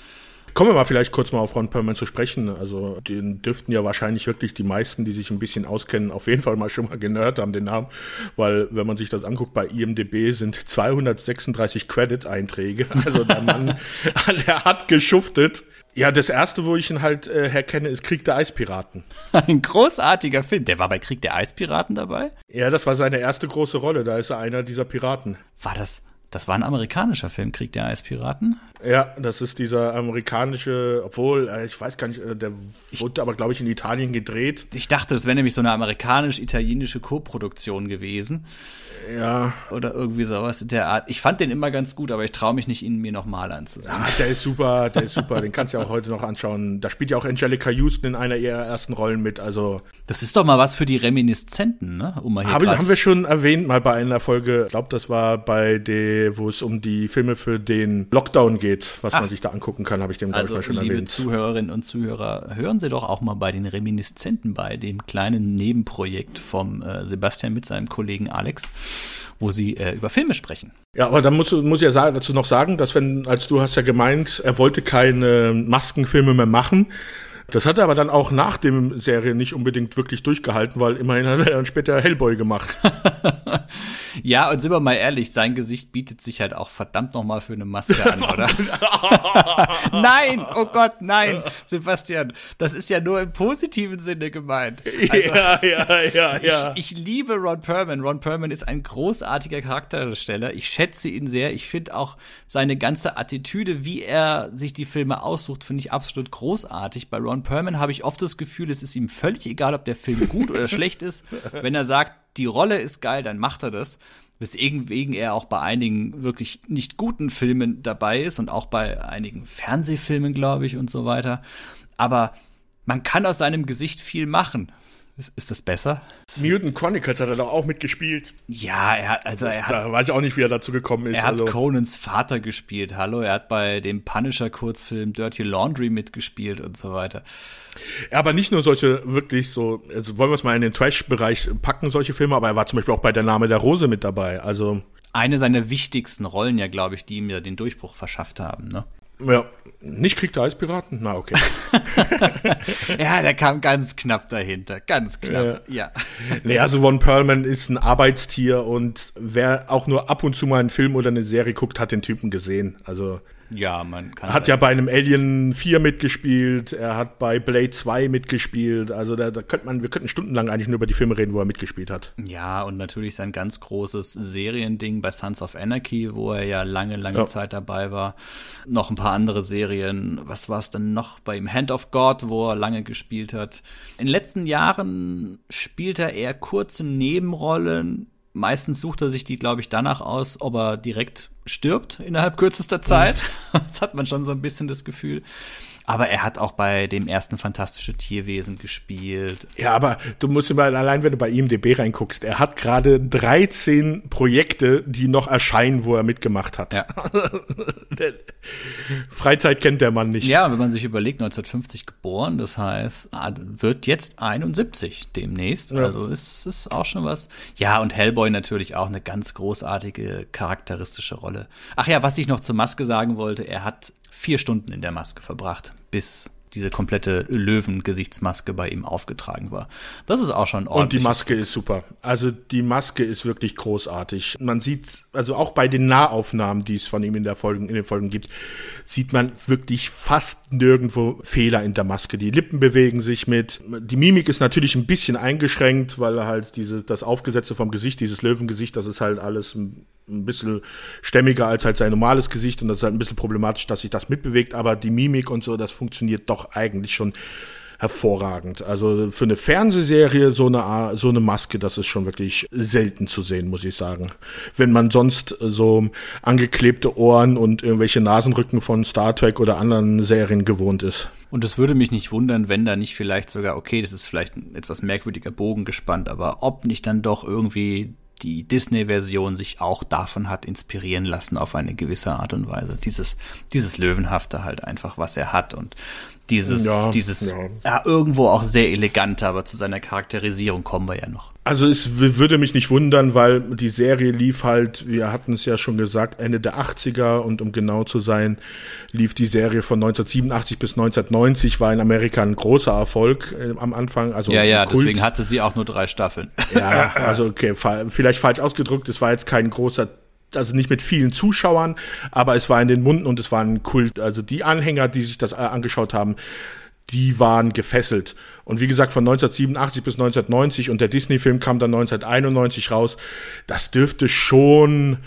Kommen wir mal vielleicht kurz mal auf Ron Perlman zu sprechen. Also den dürften ja wahrscheinlich wirklich die meisten, die sich ein bisschen auskennen, auf jeden Fall mal schon mal gehört haben, den Namen. Weil wenn man sich das anguckt, bei IMDB sind 236 Credit-Einträge. Also der Mann, der hat geschuftet. Ja, das erste, wo ich ihn halt äh, herkenne, ist Krieg der Eispiraten. Ein großartiger Film. Der war bei Krieg der Eispiraten dabei? Ja, das war seine erste große Rolle. Da ist er einer dieser Piraten. War das, das war ein amerikanischer Film, Krieg der Eispiraten? Ja, das ist dieser amerikanische, obwohl, äh, ich weiß gar nicht, äh, der wurde aber, glaube ich, in Italien gedreht. Ich dachte, das wäre nämlich so eine amerikanisch-italienische Co-Produktion gewesen. Ja. Oder irgendwie sowas in der Art. Ich fand den immer ganz gut, aber ich traue mich nicht, ihn mir nochmal anzusehen. Ja, der ist super, der ist super. den kannst du ja auch heute noch anschauen. Da spielt ja auch Angelica Houston in einer ihrer ersten Rollen mit. Also das ist doch mal was für die Reminiszenten, ne? Um mal hier Hab, haben wir schon erwähnt mal bei einer Folge. Ich glaube, das war bei der, wo es um die Filme für den Lockdown geht, was Ach. man sich da angucken kann, habe ich dem also, ich mal schon liebe erwähnt. Zuhörerinnen und Zuhörer, hören Sie doch auch mal bei den Reminiszenten bei, dem kleinen Nebenprojekt vom äh, Sebastian mit seinem Kollegen Alex wo sie äh, über Filme sprechen. Ja, aber dann muss, muss ich ja sagen, dazu noch sagen, dass wenn, als du hast ja gemeint, er wollte keine Maskenfilme mehr machen, das hat er aber dann auch nach dem Serie nicht unbedingt wirklich durchgehalten, weil immerhin hat er dann später Hellboy gemacht. ja, und sind wir mal ehrlich, sein Gesicht bietet sich halt auch verdammt nochmal für eine Maske an, oder? nein, oh Gott, nein, Sebastian, das ist ja nur im positiven Sinne gemeint. Also, ja, ja, ja, ja. Ich, ich liebe Ron Perlman. Ron Perlman ist ein großartiger Charaktersteller. Ich schätze ihn sehr. Ich finde auch seine ganze Attitüde, wie er sich die Filme aussucht, finde ich absolut großartig. Bei Ron Perlman habe ich oft das Gefühl, es ist ihm völlig egal, ob der Film gut oder schlecht ist. Wenn er sagt, die Rolle ist geil, dann macht er das. Weswegen er auch bei einigen wirklich nicht guten Filmen dabei ist und auch bei einigen Fernsehfilmen, glaube ich, und so weiter. Aber man kann aus seinem Gesicht viel machen. Ist, ist das besser? Mutant Chronicles hat er doch auch mitgespielt. Ja, er hat, also er hat. Da weiß ich auch nicht, wie er dazu gekommen ist. Er hat also. Conans Vater gespielt, hallo. Er hat bei dem Punisher-Kurzfilm Dirty Laundry mitgespielt und so weiter. Ja, aber nicht nur solche wirklich so, also wollen wir es mal in den Trash-Bereich packen, solche Filme, aber er war zum Beispiel auch bei Der Name der Rose mit dabei. Also. Eine seiner wichtigsten Rollen, ja, glaube ich, die ihm ja den Durchbruch verschafft haben, ne? Ja, nicht Krieg der Eispiraten? Na, okay. ja, der kam ganz knapp dahinter. Ganz knapp, ja. ja. Nee, also Ron Perlman ist ein Arbeitstier und wer auch nur ab und zu mal einen Film oder eine Serie guckt, hat den Typen gesehen. Also ja, man kann. Er hat ja bei einem Alien 4 mitgespielt, er hat bei Blade 2 mitgespielt. Also da, da könnte man, wir könnten stundenlang eigentlich nur über die Filme reden, wo er mitgespielt hat. Ja, und natürlich sein ganz großes Seriending bei Sons of Anarchy, wo er ja lange, lange ja. Zeit dabei war. Noch ein paar andere Serien. Was war es denn noch bei ihm? Hand of God, wo er lange gespielt hat. In den letzten Jahren spielt er eher kurze Nebenrollen. Meistens sucht er sich die, glaube ich, danach aus, ob er direkt stirbt innerhalb kürzester Zeit. Mhm. Das hat man schon so ein bisschen das Gefühl. Aber er hat auch bei dem ersten Fantastische Tierwesen gespielt. Ja, aber du musst immer allein, wenn du bei IMDb reinguckst, er hat gerade 13 Projekte, die noch erscheinen, wo er mitgemacht hat. Ja. Freizeit kennt der Mann nicht. Ja, wenn man sich überlegt, 1950 geboren, das heißt, ah, wird jetzt 71 demnächst. Ja. Also ist ist auch schon was. Ja, und Hellboy natürlich auch eine ganz großartige charakteristische Rolle. Ach ja, was ich noch zur Maske sagen wollte, er hat vier Stunden in der Maske verbracht, bis diese komplette Löwen-Gesichtsmaske bei ihm aufgetragen war. Das ist auch schon ordentlich. Und die Maske ist super. Also die Maske ist wirklich großartig. Man sieht, also auch bei den Nahaufnahmen, die es von ihm in der Folgen, in den Folgen gibt, sieht man wirklich fast nirgendwo Fehler in der Maske. Die Lippen bewegen sich mit. Die Mimik ist natürlich ein bisschen eingeschränkt, weil halt diese, das Aufgesetzte vom Gesicht, dieses Löwengesicht, das ist halt alles ein, ein bisschen stämmiger als halt sein normales Gesicht und das ist halt ein bisschen problematisch, dass sich das mitbewegt, aber die Mimik und so, das funktioniert doch eigentlich schon hervorragend. Also für eine Fernsehserie so eine so eine Maske, das ist schon wirklich selten zu sehen, muss ich sagen. Wenn man sonst so angeklebte Ohren und irgendwelche Nasenrücken von Star Trek oder anderen Serien gewohnt ist. Und es würde mich nicht wundern, wenn da nicht vielleicht sogar, okay, das ist vielleicht ein etwas merkwürdiger Bogen gespannt, aber ob nicht dann doch irgendwie die Disney-Version sich auch davon hat inspirieren lassen auf eine gewisse Art und Weise. Dieses, dieses Löwenhafte halt einfach, was er hat und dieses, Ja, dieses, ja. ja. irgendwo auch sehr elegante, aber zu seiner Charakterisierung kommen wir ja noch. Also es würde mich nicht wundern, weil die Serie lief halt, wir hatten es ja schon gesagt, Ende der 80er und um genau zu sein, lief die Serie von 1987 bis 1990, war in Amerika ein großer Erfolg äh, am Anfang. Also Ja, ja, Kult. deswegen hatte sie auch nur drei Staffeln. Ja, also okay, fa- vielleicht falsch ausgedrückt, es war jetzt kein großer also nicht mit vielen Zuschauern, aber es war in den Munden und es war ein Kult. Also die Anhänger, die sich das äh, angeschaut haben, die waren gefesselt. Und wie gesagt, von 1987 bis 1990 und der Disney-Film kam dann 1991 raus. Das dürfte schon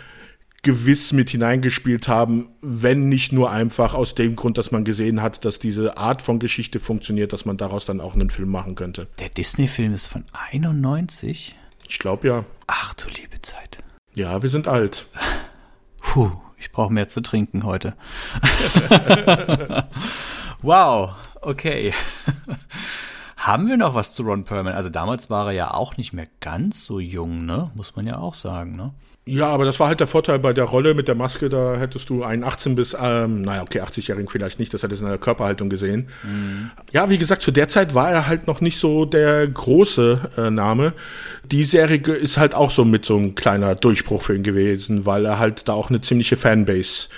gewiss mit hineingespielt haben, wenn nicht nur einfach aus dem Grund, dass man gesehen hat, dass diese Art von Geschichte funktioniert, dass man daraus dann auch einen Film machen könnte. Der Disney-Film ist von 91? Ich glaube ja. Ach du liebe Zeit. Ja, wir sind alt. Puh, ich brauche mehr zu trinken heute. wow, okay. Haben wir noch was zu Ron Perlman? Also damals war er ja auch nicht mehr ganz so jung, ne? Muss man ja auch sagen, ne? Ja, aber das war halt der Vorteil bei der Rolle mit der Maske, da hättest du einen 18 bis, ähm, naja, okay, 80-Jährigen vielleicht nicht, das hättest du in der Körperhaltung gesehen. Ja, wie gesagt, zu der Zeit war er halt noch nicht so der große äh, Name. Die Serie ist halt auch so mit so ein kleiner Durchbruch für ihn gewesen, weil er halt da auch eine ziemliche Fanbase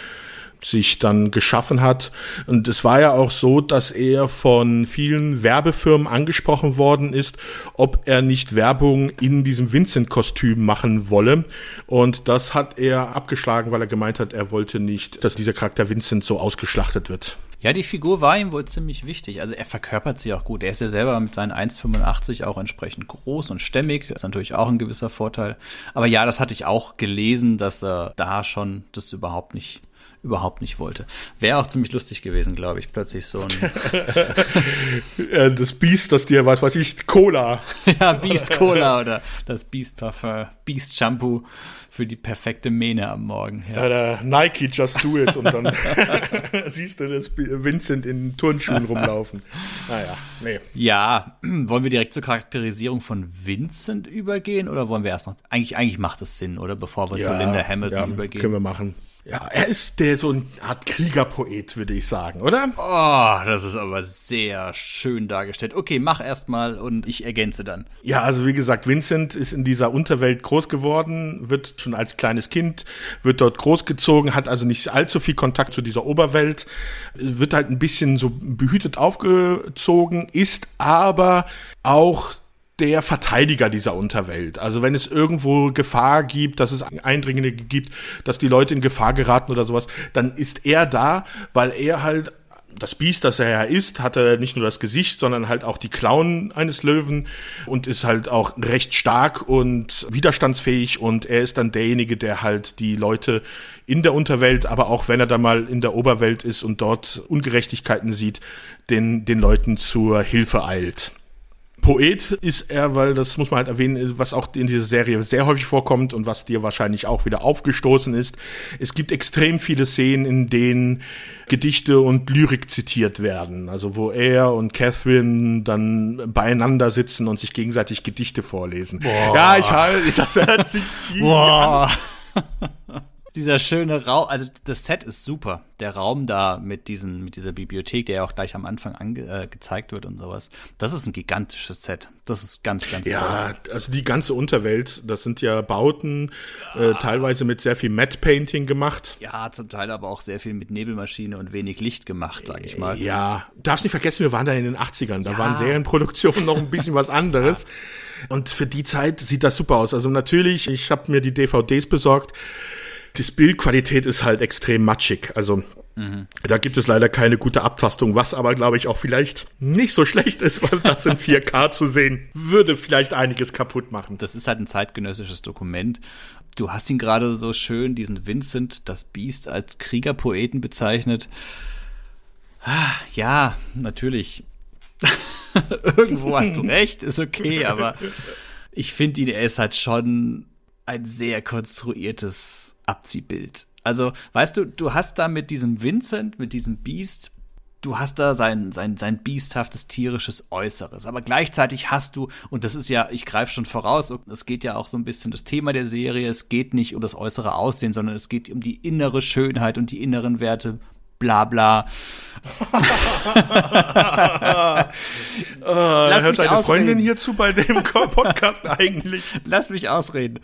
sich dann geschaffen hat. Und es war ja auch so, dass er von vielen Werbefirmen angesprochen worden ist, ob er nicht Werbung in diesem Vincent-Kostüm machen wolle. Und das hat er abgeschlagen, weil er gemeint hat, er wollte nicht, dass dieser Charakter Vincent so ausgeschlachtet wird. Ja, die Figur war ihm wohl ziemlich wichtig. Also er verkörpert sie auch gut. Er ist ja selber mit seinen 1,85 auch entsprechend groß und stämmig. Ist natürlich auch ein gewisser Vorteil. Aber ja, das hatte ich auch gelesen, dass er da schon das überhaupt nicht überhaupt nicht wollte. Wäre auch ziemlich lustig gewesen, glaube ich, plötzlich so ein das Biest, das dir, was weiß ich, Cola. ja, Beast Cola oder das Beast Parfum, Beast Shampoo für die perfekte Mähne am Morgen. Ja. Ja, Nike Just Do It und dann siehst du das Vincent in Turnschuhen rumlaufen. Naja, nee. Ja, wollen wir direkt zur Charakterisierung von Vincent übergehen oder wollen wir erst noch? Eigentlich, eigentlich macht es Sinn, oder? Bevor wir zu Linda Hamilton ja, übergehen. Können wir machen. Ja, er ist der so eine Art Kriegerpoet, würde ich sagen, oder? Oh, das ist aber sehr schön dargestellt. Okay, mach erst mal und ich ergänze dann. Ja, also wie gesagt, Vincent ist in dieser Unterwelt groß geworden, wird schon als kleines Kind, wird dort großgezogen, hat also nicht allzu viel Kontakt zu dieser Oberwelt, wird halt ein bisschen so behütet aufgezogen, ist aber auch der Verteidiger dieser Unterwelt. Also wenn es irgendwo Gefahr gibt, dass es Eindringlinge gibt, dass die Leute in Gefahr geraten oder sowas, dann ist er da, weil er halt das Biest, das er ja ist, hat er nicht nur das Gesicht, sondern halt auch die Klauen eines Löwen und ist halt auch recht stark und widerstandsfähig und er ist dann derjenige, der halt die Leute in der Unterwelt, aber auch wenn er dann mal in der Oberwelt ist und dort Ungerechtigkeiten sieht, den, den Leuten zur Hilfe eilt. Poet ist er, weil das muss man halt erwähnen, was auch in dieser Serie sehr häufig vorkommt und was dir wahrscheinlich auch wieder aufgestoßen ist. Es gibt extrem viele Szenen, in denen Gedichte und Lyrik zitiert werden. Also wo er und Catherine dann beieinander sitzen und sich gegenseitig Gedichte vorlesen. Boah. Ja, ich halte, das hört sich tief Boah. an. dieser schöne Raum, also das Set ist super. Der Raum da mit diesen, mit dieser Bibliothek, der ja auch gleich am Anfang ange, äh, gezeigt wird und sowas. Das ist ein gigantisches Set. Das ist ganz, ganz ja, toll. Ja, also die ganze Unterwelt, das sind ja Bauten, ja. Äh, teilweise mit sehr viel Matte Painting gemacht. Ja, zum Teil aber auch sehr viel mit Nebelmaschine und wenig Licht gemacht, sag ich mal. Ja, darfst nicht vergessen, wir waren da in den 80ern. Da ja. waren Serienproduktionen noch ein bisschen was anderes. Und für die Zeit sieht das super aus. Also natürlich, ich habe mir die DVDs besorgt die Bildqualität ist halt extrem matschig. Also mhm. da gibt es leider keine gute Abtastung, was aber, glaube ich, auch vielleicht nicht so schlecht ist, weil das in 4K zu sehen, würde vielleicht einiges kaputt machen. Das ist halt ein zeitgenössisches Dokument. Du hast ihn gerade so schön, diesen Vincent, das Biest, als Kriegerpoeten bezeichnet. Ja, natürlich. Irgendwo hast du recht, ist okay, aber ich finde ihn, er ist halt schon ein sehr konstruiertes Abziehbild. Also, weißt du, du hast da mit diesem Vincent, mit diesem Beast, du hast da sein, sein, sein biesthaftes tierisches Äußeres. Aber gleichzeitig hast du, und das ist ja, ich greife schon voraus, es geht ja auch so ein bisschen das Thema der Serie, es geht nicht um das äußere Aussehen, sondern es geht um die innere Schönheit und die inneren Werte bla bla. oh, Lass hört deine ausreden. Freundin hierzu bei dem Podcast eigentlich? Lass mich ausreden.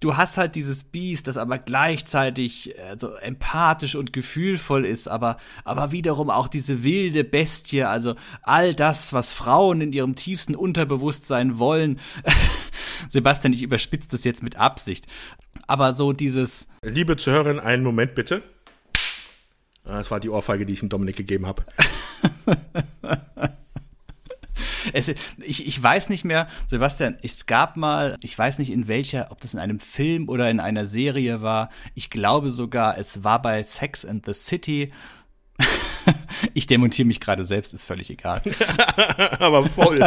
Du hast halt dieses Biest, das aber gleichzeitig also empathisch und gefühlvoll ist, aber aber wiederum auch diese wilde Bestie, also all das, was Frauen in ihrem tiefsten Unterbewusstsein wollen. Sebastian, ich überspitze das jetzt mit Absicht. Aber so dieses. Liebe Zuhörerin, einen Moment bitte. Das war die Ohrfeige, die ich dem Dominik gegeben habe. Es, ich, ich weiß nicht mehr, Sebastian, es gab mal, ich weiß nicht in welcher, ob das in einem Film oder in einer Serie war. Ich glaube sogar, es war bei Sex and the City. ich demontiere mich gerade selbst, ist völlig egal. Aber voll.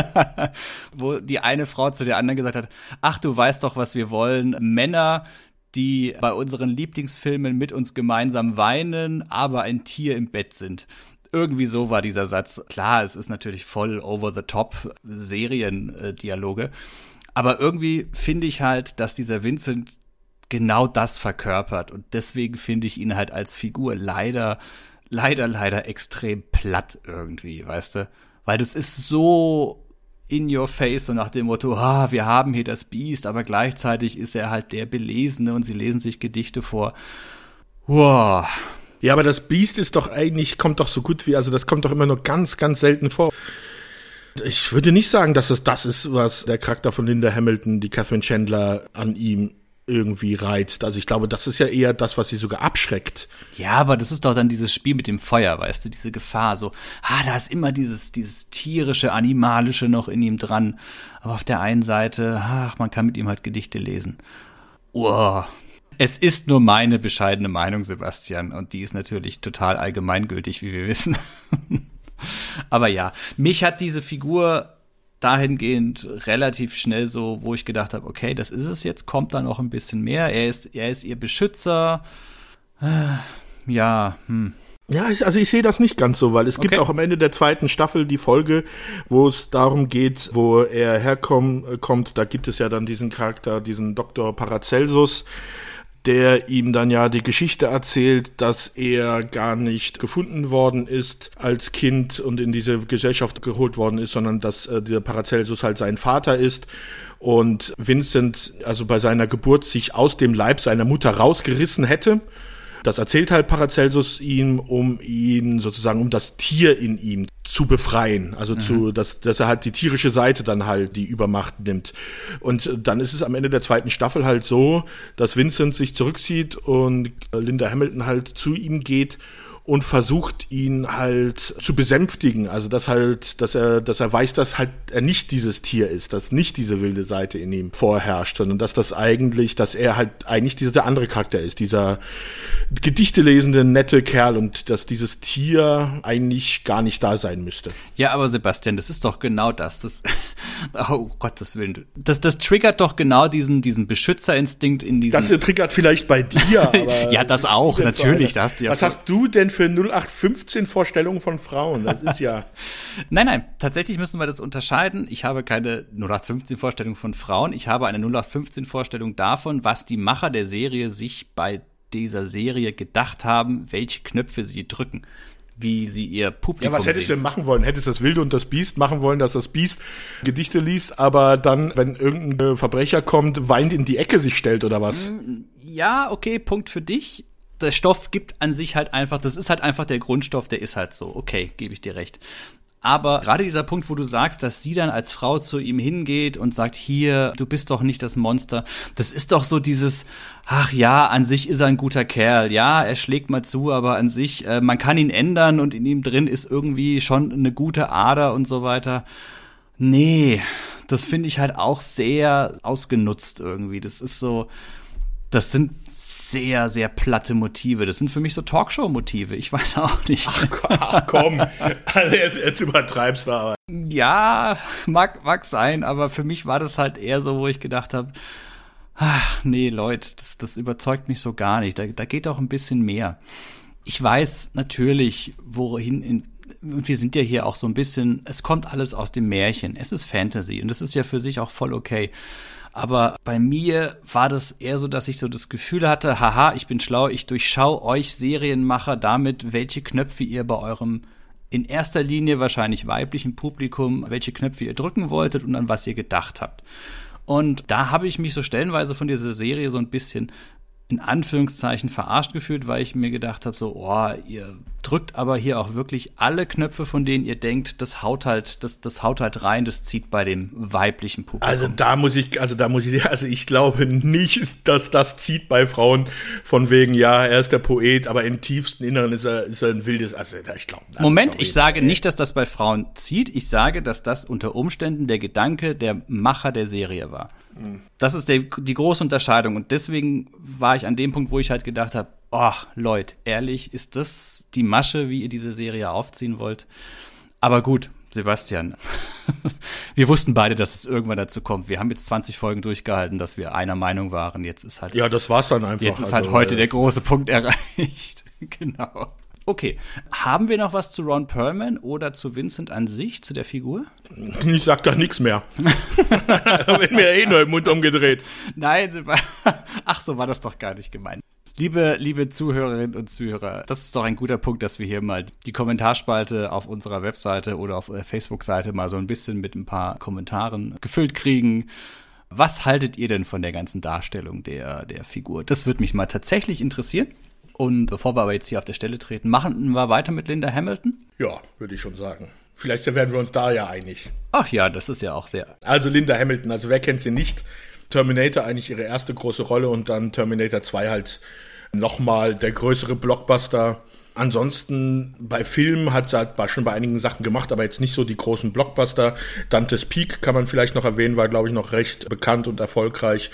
Wo die eine Frau zu der anderen gesagt hat, ach, du weißt doch, was wir wollen. Männer, die bei unseren Lieblingsfilmen mit uns gemeinsam weinen, aber ein Tier im Bett sind. Irgendwie so war dieser Satz. Klar, es ist natürlich voll over the top Seriendialoge. Aber irgendwie finde ich halt, dass dieser Vincent genau das verkörpert. Und deswegen finde ich ihn halt als Figur leider, leider, leider extrem platt irgendwie, weißt du? Weil das ist so in your face, so nach dem Motto, ah, wir haben hier das Biest, aber gleichzeitig ist er halt der Belesene und sie lesen sich Gedichte vor. Wow. Ja, aber das Biest ist doch eigentlich, kommt doch so gut wie, also das kommt doch immer nur ganz, ganz selten vor. Ich würde nicht sagen, dass es das ist, was der Charakter von Linda Hamilton, die Catherine Chandler an ihm irgendwie reizt. Also ich glaube, das ist ja eher das, was sie sogar abschreckt. Ja, aber das ist doch dann dieses Spiel mit dem Feuer, weißt du, diese Gefahr, so, ah, da ist immer dieses, dieses tierische, animalische noch in ihm dran. Aber auf der einen Seite, ach, man kann mit ihm halt Gedichte lesen. Uah. Es ist nur meine bescheidene Meinung, Sebastian, und die ist natürlich total allgemeingültig, wie wir wissen. aber ja, mich hat diese Figur dahingehend relativ schnell so, wo ich gedacht habe, okay, das ist es jetzt, kommt da noch ein bisschen mehr. Er ist, er ist ihr Beschützer. Äh, ja, hm. Ja, also ich sehe das nicht ganz so, weil es okay. gibt auch am Ende der zweiten Staffel die Folge, wo es darum geht, wo er herkommt, da gibt es ja dann diesen Charakter, diesen Dr. Paracelsus, der ihm dann ja die Geschichte erzählt, dass er gar nicht gefunden worden ist als Kind und in diese Gesellschaft geholt worden ist, sondern dass äh, der Paracelsus halt sein Vater ist und Vincent also bei seiner Geburt sich aus dem Leib seiner Mutter rausgerissen hätte das erzählt halt Paracelsus ihm, um ihn sozusagen, um das Tier in ihm zu befreien. Also mhm. zu, dass, dass er halt die tierische Seite dann halt die Übermacht nimmt. Und dann ist es am Ende der zweiten Staffel halt so, dass Vincent sich zurückzieht und Linda Hamilton halt zu ihm geht und versucht ihn halt zu besänftigen. Also dass halt, dass er, dass er weiß, dass halt er nicht dieses Tier ist, dass nicht diese wilde Seite in ihm vorherrscht, sondern dass das eigentlich, dass er halt eigentlich dieser andere Charakter ist, dieser Gedichte lesende, nette Kerl und dass dieses Tier eigentlich gar nicht da sein müsste. Ja, aber Sebastian, das ist doch genau das. Das, oh Gottes Willen. Das, das triggert doch genau diesen, diesen Beschützerinstinkt in diesem. Das triggert vielleicht bei dir, aber. ja, das auch, natürlich. Da hast du ja Was hast du denn für 0815 Vorstellungen von Frauen? Das ist ja. nein, nein, tatsächlich müssen wir das unterscheiden. Ich habe keine 0815 Vorstellung von Frauen. Ich habe eine 0815 Vorstellung davon, was die Macher der Serie sich bei dieser Serie gedacht haben, welche Knöpfe sie drücken wie sie ihr Publikum Ja, was hättest du denn machen wollen? Hättest du das Wilde und das Biest machen wollen, dass das Biest Gedichte liest, aber dann, wenn irgendein Verbrecher kommt, weint in die Ecke sich stellt oder was? Ja, okay, Punkt für dich. Der Stoff gibt an sich halt einfach, das ist halt einfach der Grundstoff, der ist halt so. Okay, gebe ich dir recht. Aber gerade dieser Punkt, wo du sagst, dass sie dann als Frau zu ihm hingeht und sagt, hier, du bist doch nicht das Monster, das ist doch so dieses, ach ja, an sich ist er ein guter Kerl, ja, er schlägt mal zu, aber an sich, äh, man kann ihn ändern und in ihm drin ist irgendwie schon eine gute Ader und so weiter. Nee, das finde ich halt auch sehr ausgenutzt irgendwie. Das ist so, das sind sehr, sehr platte Motive. Das sind für mich so Talkshow-Motive. Ich weiß auch nicht. Ach, ach komm, also jetzt, jetzt übertreibst du aber. Ja, mag, mag sein, aber für mich war das halt eher so, wo ich gedacht habe, ach, nee, Leute, das, das überzeugt mich so gar nicht. Da, da geht auch ein bisschen mehr. Ich weiß natürlich, wohin in, und wir sind ja hier auch so ein bisschen, es kommt alles aus dem Märchen. Es ist Fantasy und das ist ja für sich auch voll okay. Aber bei mir war das eher so, dass ich so das Gefühl hatte, haha, ich bin schlau, ich durchschau euch Serienmacher damit, welche Knöpfe ihr bei eurem in erster Linie wahrscheinlich weiblichen Publikum, welche Knöpfe ihr drücken wolltet und an was ihr gedacht habt. Und da habe ich mich so stellenweise von dieser Serie so ein bisschen in Anführungszeichen verarscht gefühlt, weil ich mir gedacht habe, so, oh, ihr drückt aber hier auch wirklich alle Knöpfe, von denen ihr denkt, das haut halt, das, das haut halt rein, das zieht bei dem weiblichen Publikum. Also da muss ich, also da muss ich, also ich glaube nicht, dass das zieht bei Frauen von wegen, ja, er ist der Poet, aber im tiefsten Inneren ist er, ist er ein wildes, also ich glaube. Moment, ich sage nicht, dass das bei Frauen zieht, ich sage, dass das unter Umständen der Gedanke der Macher der Serie war. Das ist der, die große Unterscheidung. Und deswegen war ich an dem Punkt, wo ich halt gedacht habe, ach, Leute, ehrlich, ist das die Masche, wie ihr diese Serie aufziehen wollt? Aber gut, Sebastian, wir wussten beide, dass es irgendwann dazu kommt. Wir haben jetzt 20 Folgen durchgehalten, dass wir einer Meinung waren. Jetzt ist halt. Ja, das war's dann einfach. Jetzt ist halt also, heute äh, der große Punkt erreicht. genau. Okay, haben wir noch was zu Ron Perlman oder zu Vincent an sich, zu der Figur? Ich sag da nichts mehr. da wird mir eh nur im Mund umgedreht. Nein, ach so war das doch gar nicht gemeint. Liebe, liebe Zuhörerinnen und Zuhörer, das ist doch ein guter Punkt, dass wir hier mal die Kommentarspalte auf unserer Webseite oder auf der Facebook-Seite mal so ein bisschen mit ein paar Kommentaren gefüllt kriegen. Was haltet ihr denn von der ganzen Darstellung der, der Figur? Das würde mich mal tatsächlich interessieren. Und bevor wir aber jetzt hier auf der Stelle treten, machen wir weiter mit Linda Hamilton? Ja, würde ich schon sagen. Vielleicht werden wir uns da ja einig. Ach ja, das ist ja auch sehr. Also Linda Hamilton, also wer kennt sie nicht? Terminator eigentlich ihre erste große Rolle und dann Terminator 2 halt nochmal der größere Blockbuster. Ansonsten bei Filmen hat sie halt schon bei einigen Sachen gemacht, aber jetzt nicht so die großen Blockbuster. Dantes Peak kann man vielleicht noch erwähnen, war glaube ich noch recht bekannt und erfolgreich.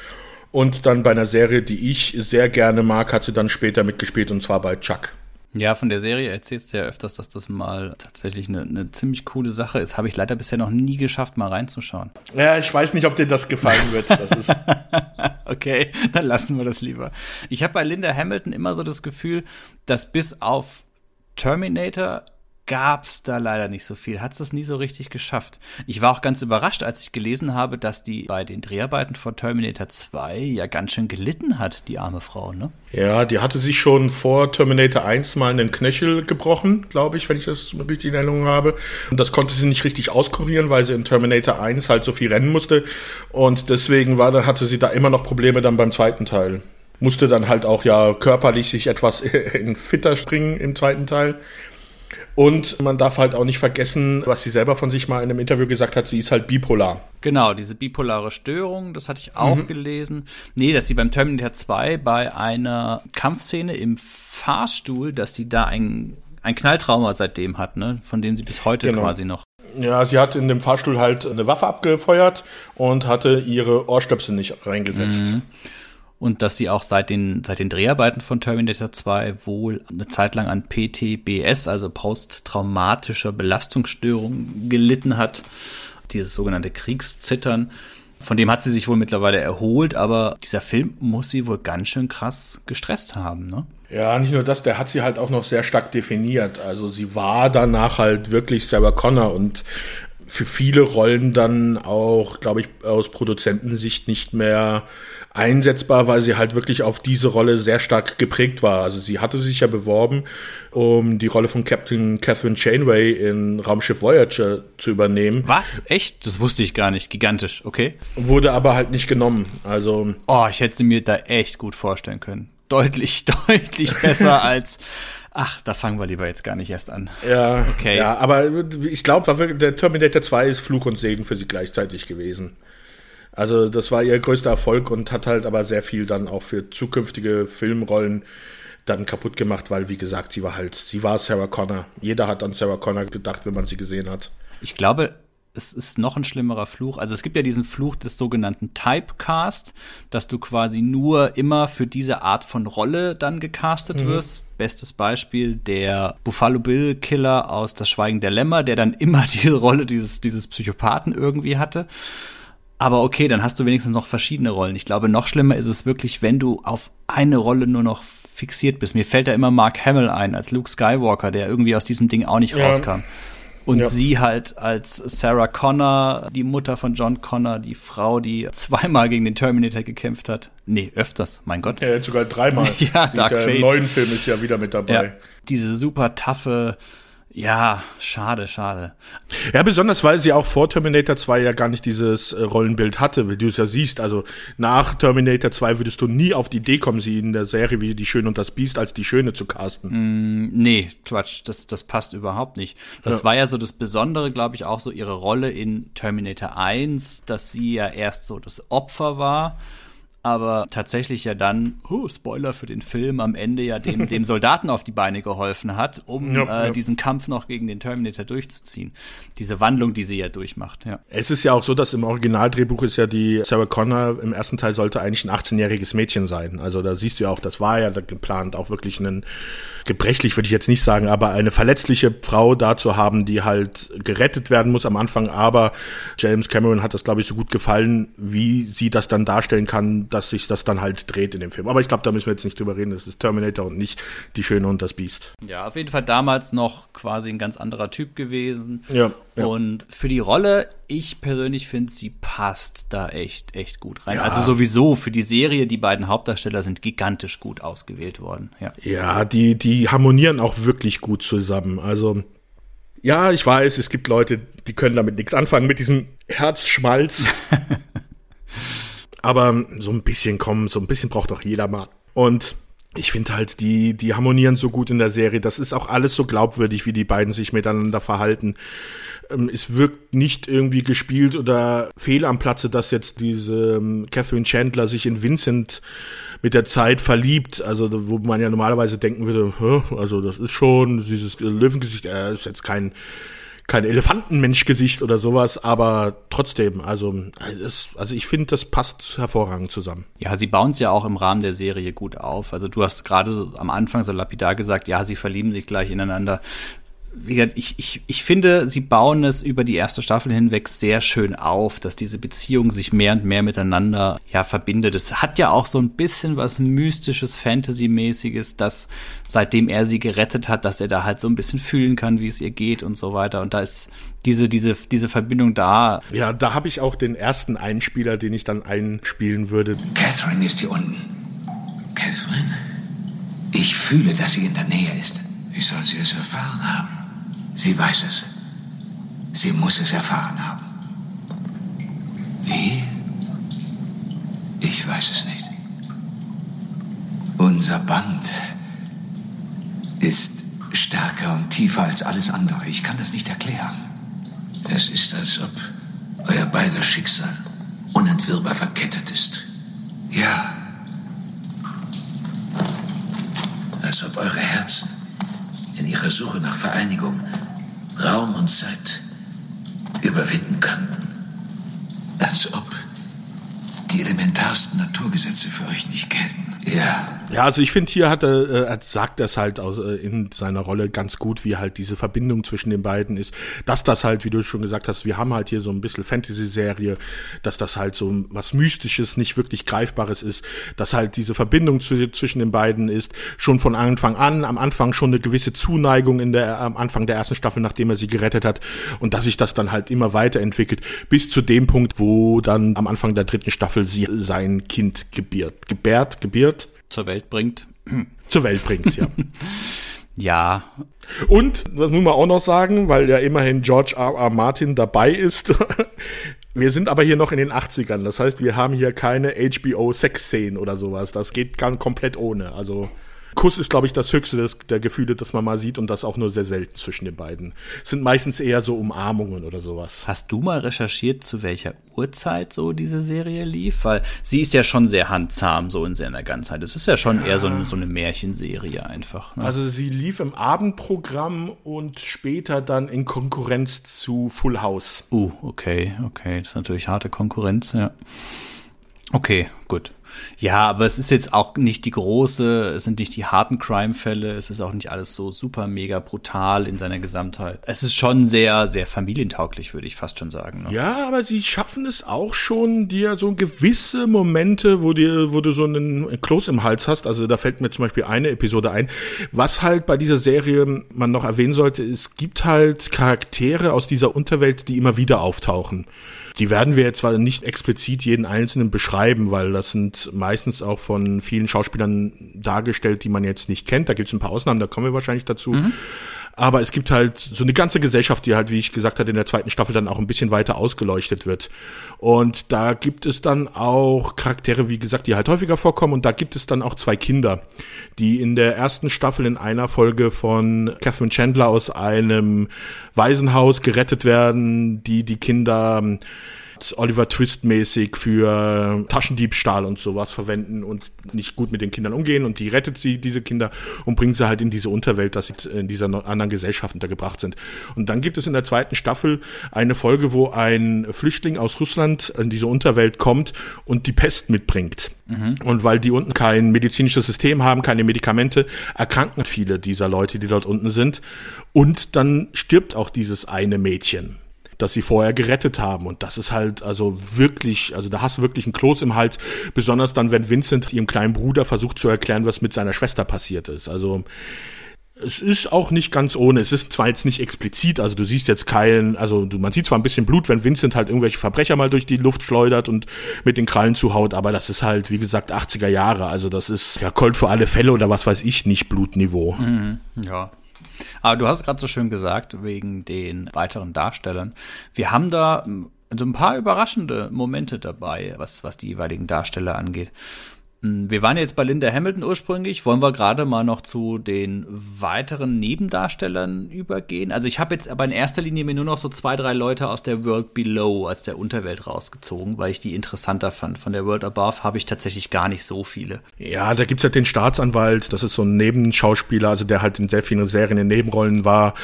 Und dann bei einer Serie, die ich sehr gerne mag, hat sie dann später mitgespielt und zwar bei Chuck. Ja, von der Serie erzählst du ja öfters, dass das mal tatsächlich eine, eine ziemlich coole Sache ist. Habe ich leider bisher noch nie geschafft, mal reinzuschauen. Ja, ich weiß nicht, ob dir das gefallen wird. Das okay, dann lassen wir das lieber. Ich habe bei Linda Hamilton immer so das Gefühl, dass bis auf Terminator gab's da leider nicht so viel. Hat's das nie so richtig geschafft. Ich war auch ganz überrascht, als ich gelesen habe, dass die bei den Dreharbeiten von Terminator 2 ja ganz schön gelitten hat, die arme Frau, ne? Ja, die hatte sich schon vor Terminator 1 mal einen Knöchel gebrochen, glaube ich, wenn ich das richtig in Erinnerung habe. Und das konnte sie nicht richtig auskurieren, weil sie in Terminator 1 halt so viel rennen musste. Und deswegen war, hatte sie da immer noch Probleme dann beim zweiten Teil musste dann halt auch ja körperlich sich etwas in fitter springen im zweiten Teil. Und man darf halt auch nicht vergessen, was sie selber von sich mal in einem Interview gesagt hat, sie ist halt bipolar. Genau, diese bipolare Störung, das hatte ich auch mhm. gelesen. Nee, dass sie beim Terminator 2 bei einer Kampfszene im Fahrstuhl, dass sie da ein, ein Knalltrauma seitdem hat, ne? Von dem sie bis heute genau. quasi noch. Ja, sie hat in dem Fahrstuhl halt eine Waffe abgefeuert und hatte ihre Ohrstöpsel nicht reingesetzt. Mhm und dass sie auch seit den, seit den Dreharbeiten von Terminator 2 wohl eine Zeit lang an PTBS, also posttraumatischer Belastungsstörung, gelitten hat. Dieses sogenannte Kriegszittern. Von dem hat sie sich wohl mittlerweile erholt, aber dieser Film muss sie wohl ganz schön krass gestresst haben, ne? Ja, nicht nur das, der hat sie halt auch noch sehr stark definiert. Also sie war danach halt wirklich Sarah Connor und für viele Rollen dann auch, glaube ich, aus Produzentensicht nicht mehr einsetzbar, weil sie halt wirklich auf diese Rolle sehr stark geprägt war. Also sie hatte sich ja beworben, um die Rolle von Captain Catherine Chainway in Raumschiff Voyager zu übernehmen. Was? Echt? Das wusste ich gar nicht. Gigantisch, okay. Wurde aber halt nicht genommen. Also. Oh, ich hätte sie mir da echt gut vorstellen können. Deutlich, deutlich besser als Ach, da fangen wir lieber jetzt gar nicht erst an. Ja, okay. Ja, aber ich glaube, der Terminator 2 ist Fluch und Segen für sie gleichzeitig gewesen. Also das war ihr größter Erfolg und hat halt aber sehr viel dann auch für zukünftige Filmrollen dann kaputt gemacht, weil wie gesagt, sie war halt, sie war Sarah Connor. Jeder hat an Sarah Connor gedacht, wenn man sie gesehen hat. Ich glaube, es ist noch ein schlimmerer Fluch. Also es gibt ja diesen Fluch des sogenannten Typecast, dass du quasi nur immer für diese Art von Rolle dann gecastet mhm. wirst. Bestes Beispiel der Buffalo Bill Killer aus Das Schweigen der Lämmer, der dann immer diese Rolle dieses, dieses Psychopathen irgendwie hatte. Aber okay, dann hast du wenigstens noch verschiedene Rollen. Ich glaube, noch schlimmer ist es wirklich, wenn du auf eine Rolle nur noch fixiert bist. Mir fällt da immer Mark Hamill ein als Luke Skywalker, der irgendwie aus diesem Ding auch nicht ja. rauskam. Und ja. sie halt als Sarah Connor, die Mutter von John Connor, die Frau, die zweimal gegen den Terminator gekämpft hat. Nee, öfters, mein Gott. Ja, sogar dreimal. ja, sie Dark ist ja Fate. Im neuen Film ist ja wieder mit dabei. Ja, diese super taffe ja, schade, schade. Ja, besonders weil sie auch vor Terminator 2 ja gar nicht dieses äh, Rollenbild hatte, wie du es ja siehst. Also nach Terminator 2 würdest du nie auf die Idee kommen, sie in der Serie wie Die Schöne und das Biest als die Schöne zu casten. Mm, nee, Quatsch, das, das passt überhaupt nicht. Das ja. war ja so das Besondere, glaube ich, auch so ihre Rolle in Terminator 1, dass sie ja erst so das Opfer war aber tatsächlich ja dann, oh, Spoiler für den Film, am Ende ja dem, dem Soldaten auf die Beine geholfen hat, um ja, äh, ja. diesen Kampf noch gegen den Terminator durchzuziehen. Diese Wandlung, die sie ja durchmacht, ja. Es ist ja auch so, dass im Originaldrehbuch ist ja die Sarah Connor im ersten Teil sollte eigentlich ein 18-jähriges Mädchen sein. Also da siehst du ja auch, das war ja geplant, auch wirklich ein gebrechlich würde ich jetzt nicht sagen, aber eine verletzliche Frau da zu haben, die halt gerettet werden muss am Anfang. Aber James Cameron hat das, glaube ich, so gut gefallen, wie sie das dann darstellen kann, dass sich das dann halt dreht in dem Film. Aber ich glaube, da müssen wir jetzt nicht drüber reden. Das ist Terminator und nicht Die Schöne und das Biest. Ja, auf jeden Fall damals noch quasi ein ganz anderer Typ gewesen. Ja. Ja. Und für die Rolle, ich persönlich finde, sie passt da echt, echt gut rein. Ja. Also sowieso für die Serie, die beiden Hauptdarsteller sind gigantisch gut ausgewählt worden. Ja, ja die, die harmonieren auch wirklich gut zusammen. Also, ja, ich weiß, es gibt Leute, die können damit nichts anfangen, mit diesem Herzschmalz. Aber so ein bisschen kommen, so ein bisschen braucht auch jeder mal. Und ich finde halt, die, die harmonieren so gut in der Serie. Das ist auch alles so glaubwürdig, wie die beiden sich miteinander verhalten. Ähm, es wirkt nicht irgendwie gespielt oder fehl am Platze, dass jetzt diese ähm, Catherine Chandler sich in Vincent mit der Zeit verliebt. Also, wo man ja normalerweise denken würde, also das ist schon dieses Löwengesicht, er ist jetzt kein kein Elefantenmenschgesicht oder sowas, aber trotzdem, also, das, also ich finde, das passt hervorragend zusammen. Ja, sie bauen es ja auch im Rahmen der Serie gut auf. Also du hast gerade am Anfang so lapidar gesagt, ja, sie verlieben sich gleich ineinander wie gesagt, ich, ich, ich finde, sie bauen es über die erste Staffel hinweg sehr schön auf, dass diese Beziehung sich mehr und mehr miteinander ja verbindet. Es hat ja auch so ein bisschen was mystisches, Fantasy-mäßiges, dass seitdem er sie gerettet hat, dass er da halt so ein bisschen fühlen kann, wie es ihr geht und so weiter. Und da ist diese, diese, diese Verbindung da. Ja, da habe ich auch den ersten Einspieler, den ich dann einspielen würde. Catherine ist hier unten. Catherine? Ich fühle, dass sie in der Nähe ist. Wie soll sie es erfahren haben? Sie weiß es. Sie muss es erfahren haben. Wie? Ich weiß es nicht. Unser Band ist stärker und tiefer als alles andere. Ich kann das nicht erklären. Es ist, als ob euer beider Schicksal unentwirrbar verkettet ist. Ja. Als ob eure Herzen in ihrer Suche nach Vereinigung Raum und Zeit überwinden könnten. Als ob die elementarsten Naturgesetze für euch nicht gelten. Ja. Ja, also ich finde, hier hat er, äh, er sagt das halt aus, äh, in seiner Rolle ganz gut, wie halt diese Verbindung zwischen den beiden ist. Dass das halt, wie du schon gesagt hast, wir haben halt hier so ein bisschen Fantasy-Serie, dass das halt so was Mystisches, nicht wirklich Greifbares ist, dass halt diese Verbindung zu, zwischen den beiden ist, schon von Anfang an, am Anfang schon eine gewisse Zuneigung in der, am Anfang der ersten Staffel, nachdem er sie gerettet hat. Und dass sich das dann halt immer weiterentwickelt, bis zu dem Punkt, wo dann am Anfang der dritten Staffel sie sein Kind gebiert, gebärt, gebiert, zur Welt bringt. Zur Welt bringt, ja. ja. Und, das muss man auch noch sagen, weil ja immerhin George R. R. Martin dabei ist. Wir sind aber hier noch in den 80ern. Das heißt, wir haben hier keine HBO-Sex-Szenen oder sowas. Das geht komplett ohne. Also Kuss ist, glaube ich, das höchste des, der Gefühle, das man mal sieht und das auch nur sehr selten zwischen den beiden. Es sind meistens eher so Umarmungen oder sowas. Hast du mal recherchiert, zu welcher Uhrzeit so diese Serie lief? Weil sie ist ja schon sehr handzahm so in seiner Ganzheit. Es ist ja schon ja. eher so eine, so eine Märchenserie einfach. Ne? Also sie lief im Abendprogramm und später dann in Konkurrenz zu Full House. Uh, okay, okay. Das ist natürlich harte Konkurrenz, ja. Okay, gut. Ja, aber es ist jetzt auch nicht die große, es sind nicht die harten Crime-Fälle, es ist auch nicht alles so super mega brutal in seiner Gesamtheit. Es ist schon sehr, sehr familientauglich, würde ich fast schon sagen. Ne? Ja, aber sie schaffen es auch schon, dir so gewisse Momente, wo dir, wo du so einen Kloß im Hals hast. Also da fällt mir zum Beispiel eine Episode ein. Was halt bei dieser Serie man noch erwähnen sollte, es gibt halt Charaktere aus dieser Unterwelt, die immer wieder auftauchen. Die werden wir jetzt zwar nicht explizit jeden einzelnen beschreiben, weil das sind meistens auch von vielen Schauspielern dargestellt, die man jetzt nicht kennt. Da gibt es ein paar Ausnahmen, da kommen wir wahrscheinlich dazu. Mhm. Aber es gibt halt so eine ganze Gesellschaft, die halt, wie ich gesagt hatte, in der zweiten Staffel dann auch ein bisschen weiter ausgeleuchtet wird. Und da gibt es dann auch Charaktere, wie gesagt, die halt häufiger vorkommen. Und da gibt es dann auch zwei Kinder, die in der ersten Staffel in einer Folge von Catherine Chandler aus einem Waisenhaus gerettet werden, die die Kinder Oliver Twist mäßig für Taschendiebstahl und sowas verwenden und nicht gut mit den Kindern umgehen und die rettet sie, diese Kinder, und bringt sie halt in diese Unterwelt, dass sie in dieser anderen Gesellschaft untergebracht sind. Und dann gibt es in der zweiten Staffel eine Folge, wo ein Flüchtling aus Russland in diese Unterwelt kommt und die Pest mitbringt. Mhm. Und weil die unten kein medizinisches System haben, keine Medikamente, erkranken viele dieser Leute, die dort unten sind. Und dann stirbt auch dieses eine Mädchen das sie vorher gerettet haben. Und das ist halt also wirklich, also da hast du wirklich einen Kloß im Hals, besonders dann, wenn Vincent ihrem kleinen Bruder versucht zu erklären, was mit seiner Schwester passiert ist. Also es ist auch nicht ganz ohne. Es ist zwar jetzt nicht explizit, also du siehst jetzt keinen, also man sieht zwar ein bisschen Blut, wenn Vincent halt irgendwelche Verbrecher mal durch die Luft schleudert und mit den Krallen zuhaut, aber das ist halt, wie gesagt, 80er Jahre. Also das ist ja Colt für alle Fälle oder was weiß ich, nicht Blutniveau. Mhm, ja. Aber du hast gerade so schön gesagt, wegen den weiteren Darstellern. Wir haben da also ein paar überraschende Momente dabei, was, was die jeweiligen Darsteller angeht. Hm, wir waren jetzt bei Linda Hamilton ursprünglich. Wollen wir gerade mal noch zu den weiteren Nebendarstellern übergehen? Also ich habe jetzt aber in erster Linie mir nur noch so zwei, drei Leute aus der World Below, aus der Unterwelt rausgezogen, weil ich die interessanter fand. Von der World Above habe ich tatsächlich gar nicht so viele. Ja, da gibt's halt den Staatsanwalt, das ist so ein Nebenschauspieler, also der halt in sehr vielen Serien in Nebenrollen war.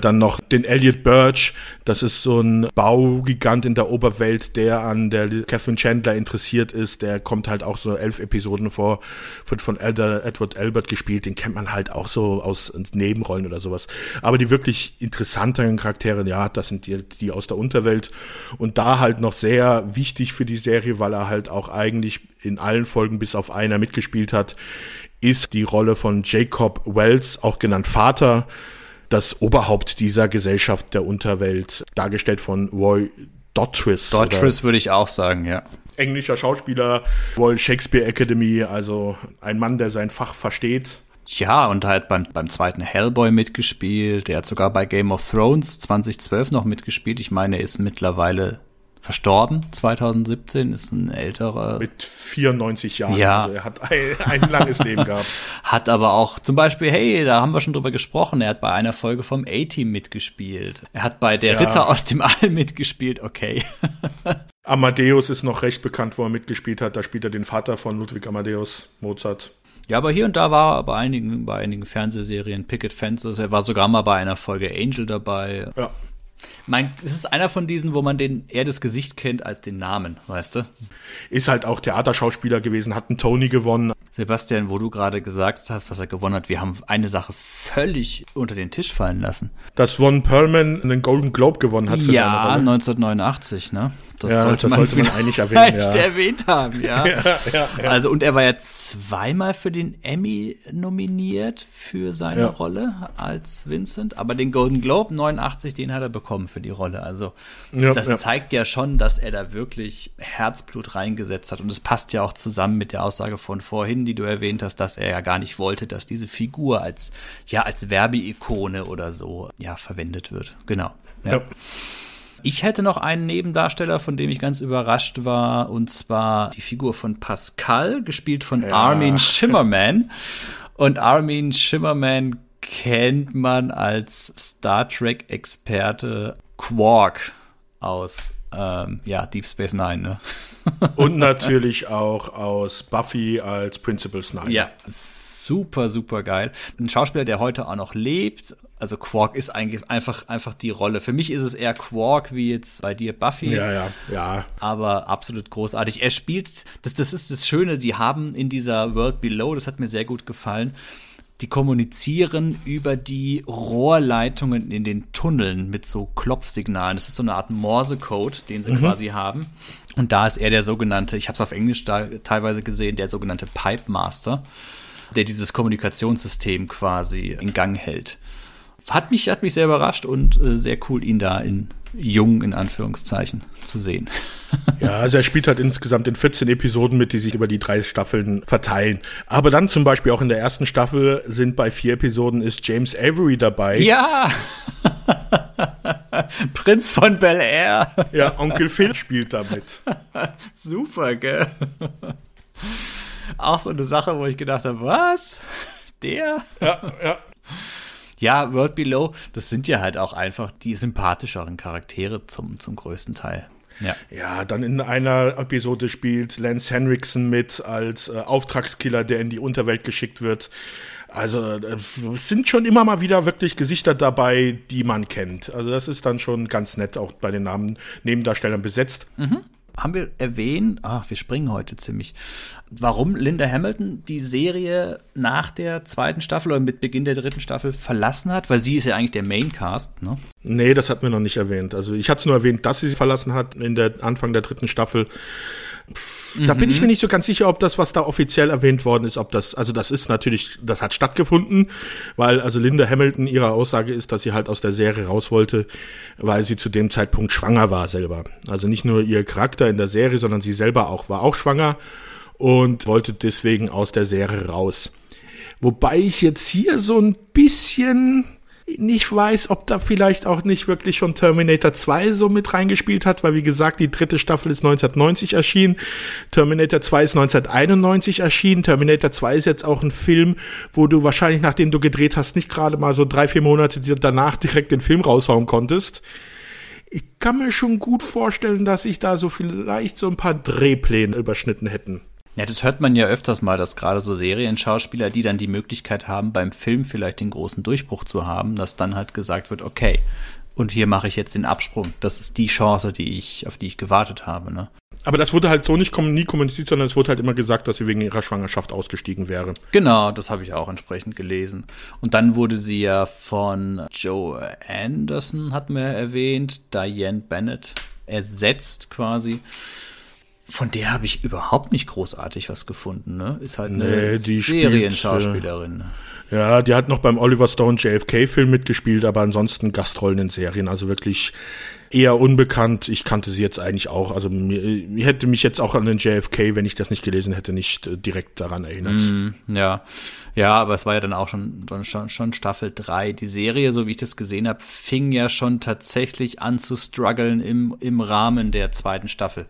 Dann noch den Elliot Birch, das ist so ein Baugigant in der Oberwelt, der an der Catherine Chandler interessiert ist. Der kommt halt auch so elf Episoden vor, wird von Elder, Edward Albert gespielt. Den kennt man halt auch so aus Nebenrollen oder sowas. Aber die wirklich interessanteren Charaktere, ja, das sind die, die aus der Unterwelt. Und da halt noch sehr wichtig für die Serie, weil er halt auch eigentlich in allen Folgen bis auf einer mitgespielt hat, ist die Rolle von Jacob Wells, auch genannt Vater das Oberhaupt dieser Gesellschaft der Unterwelt, dargestellt von Roy Dotrice. Dotrice würde ich auch sagen, ja. Englischer Schauspieler, Royal Shakespeare Academy, also ein Mann, der sein Fach versteht. Ja, und halt beim, beim zweiten Hellboy mitgespielt. Der hat sogar bei Game of Thrones 2012 noch mitgespielt. Ich meine, er ist mittlerweile verstorben 2017, ist ein älterer. Mit 94 Jahren. Ja. Also er hat ein, ein langes Leben gehabt. Hat aber auch zum Beispiel, hey, da haben wir schon drüber gesprochen, er hat bei einer Folge vom A-Team mitgespielt. Er hat bei Der Ja. Ritter aus dem All mitgespielt, okay. Amadeus ist noch recht bekannt, wo er mitgespielt hat. Da spielt er den Vater von Ludwig Amadeus, Mozart. Ja, aber hier und da war er bei einigen, bei einigen Fernsehserien Picket Fences. Er war sogar mal bei einer Folge Angel dabei. Ja. Mein, es ist einer von diesen, wo man den eher das Gesicht kennt als den Namen, weißt du? Ist halt auch Theaterschauspieler gewesen, hat einen Tony gewonnen. Sebastian, wo du gerade gesagt hast, was er gewonnen hat, wir haben eine Sache völlig unter den Tisch fallen lassen. Dass Von Perlman einen Golden Globe gewonnen hat für Ja, seine Rolle. 1989, ne? Das Ja, sollte das man sollte man eigentlich erwähnen, ja. erwähnt haben, ja. ja. Also, und er war ja zweimal für den Emmy nominiert für seine. Rolle als Vincent, aber den Golden Globe 89, den hat er bekommen für die Rolle. Also, das zeigt ja schon, dass er da wirklich Herzblut reingesetzt hat. Und es passt ja auch zusammen mit der Aussage von vorhin, die du erwähnt hast, dass er ja gar nicht wollte, dass diese Figur als, ja, als Werbeikone oder so, ja, verwendet wird. Genau. Ja. Ich hätte noch einen Nebendarsteller, von dem ich ganz überrascht war, und zwar die Figur von Pascal, gespielt von Armin Shimmerman. Und Armin Shimmerman kennt man als Star Trek-Experte Quark aus ähm, ja, Deep Space Nine, ne? Und natürlich auch aus Buffy als Principal Sniper. Ja, super, super geil. Ein Schauspieler, der heute auch noch lebt. Also Quark ist eigentlich einfach, einfach die Rolle. Für mich ist es eher Quark wie jetzt bei dir Buffy. ja, ja. ja. aber absolut großartig. Er spielt, das, das ist das Schöne, die haben in dieser World Below, das hat mir sehr gut gefallen, die kommunizieren über die Rohrleitungen in den Tunneln mit so Klopfsignalen. Das ist so eine Art Morse-Code, den sie quasi haben. Und da ist er der sogenannte, ich habe es auf Englisch da teilweise gesehen, der sogenannte Pipe Master, der dieses Kommunikationssystem quasi in Gang hält. Hat mich, hat mich sehr überrascht und äh, sehr cool, ihn da in jung, in Anführungszeichen, zu sehen. Ja, also er spielt halt insgesamt in 14 Episoden mit, die sich über die drei Staffeln verteilen. Aber dann zum Beispiel auch in der ersten Staffel sind bei vier Episoden ist James Avery dabei. Ja! Prinz von Bel Air. Ja, Onkel Phil spielt damit. Super, gell? Auch so eine Sache, wo ich gedacht habe, was? Der? Ja, ja. Ja, World Below, das sind ja halt auch einfach die sympathischeren Charaktere zum, zum größten Teil. Ja. Ja, dann in einer Episode spielt Lance Henriksen mit als äh, Auftragskiller, der in die Unterwelt geschickt wird. Also äh, es sind schon immer mal wieder wirklich Gesichter dabei, die man kennt. Also das ist dann schon ganz nett, auch bei den Namen Nebendarstellern besetzt. Haben wir erwähnt, ach, wir springen heute ziemlich, warum Linda Hamilton die Serie nach der zweiten Staffel oder mit Beginn der dritten Staffel verlassen hat? Weil sie ist ja eigentlich der Maincast, ne? Nee, das hat mir noch nicht erwähnt. Also ich hatte es nur erwähnt, dass sie sie verlassen hat in der Anfang der dritten Staffel. Pff, Da bin ich mir nicht so ganz sicher, ob das, was da offiziell erwähnt worden ist, ob das, also das ist natürlich, das hat stattgefunden, weil also Linda Hamilton ihre Aussage ist, dass sie halt aus der Serie raus wollte, weil sie zu dem Zeitpunkt schwanger war selber. Also nicht nur ihr Charakter in der Serie, sondern sie selber auch war auch schwanger und wollte deswegen aus der Serie raus. Wobei ich jetzt hier so ein bisschen nicht weiß, ob da vielleicht auch nicht wirklich schon Terminator 2 so mit reingespielt hat, weil wie gesagt, die dritte Staffel ist 1990 erschienen, Terminator 2 ist 1991 erschienen, Terminator 2 ist jetzt auch ein Film, wo du wahrscheinlich, nachdem du gedreht hast, nicht gerade mal so drei, vier Monate danach direkt den Film raushauen konntest. Ich kann mir schon gut vorstellen, dass sich da so vielleicht so ein paar Drehpläne überschnitten hätten. Ja, das hört man ja öfters mal, dass gerade so Serienschauspieler, die dann die Möglichkeit haben, beim Film vielleicht den großen Durchbruch zu haben, dass dann halt gesagt wird, okay, und hier mache ich jetzt den Absprung. Das ist die Chance, die ich, auf die ich gewartet habe, ne? Aber das wurde halt so nicht kom- nie kommuniziert, sondern es wurde halt immer gesagt, dass sie wegen ihrer Schwangerschaft ausgestiegen wäre. Genau, das habe ich auch entsprechend gelesen. Und dann wurde sie ja von Joe Anderson, hat man ja erwähnt, Diane Bennett ersetzt quasi. Von der habe ich überhaupt nicht großartig was gefunden, ne? Ist halt eine Nee, Serienschauspielerin. ne? Ja, die hat noch beim Oliver Stone JFK-Film mitgespielt, aber ansonsten Gastrollen in Serien. Also wirklich eher unbekannt. Ich kannte sie jetzt eigentlich auch. Also mir, mir hätte mich jetzt auch an den JFK, wenn ich das nicht gelesen hätte, nicht äh, direkt daran erinnert. Mm, ja. Ja, aber es war ja dann auch schon, schon, schon Staffel 3. Die Serie, so wie ich das gesehen habe, fing ja schon tatsächlich an zu strugglen im, im Rahmen der zweiten Staffel.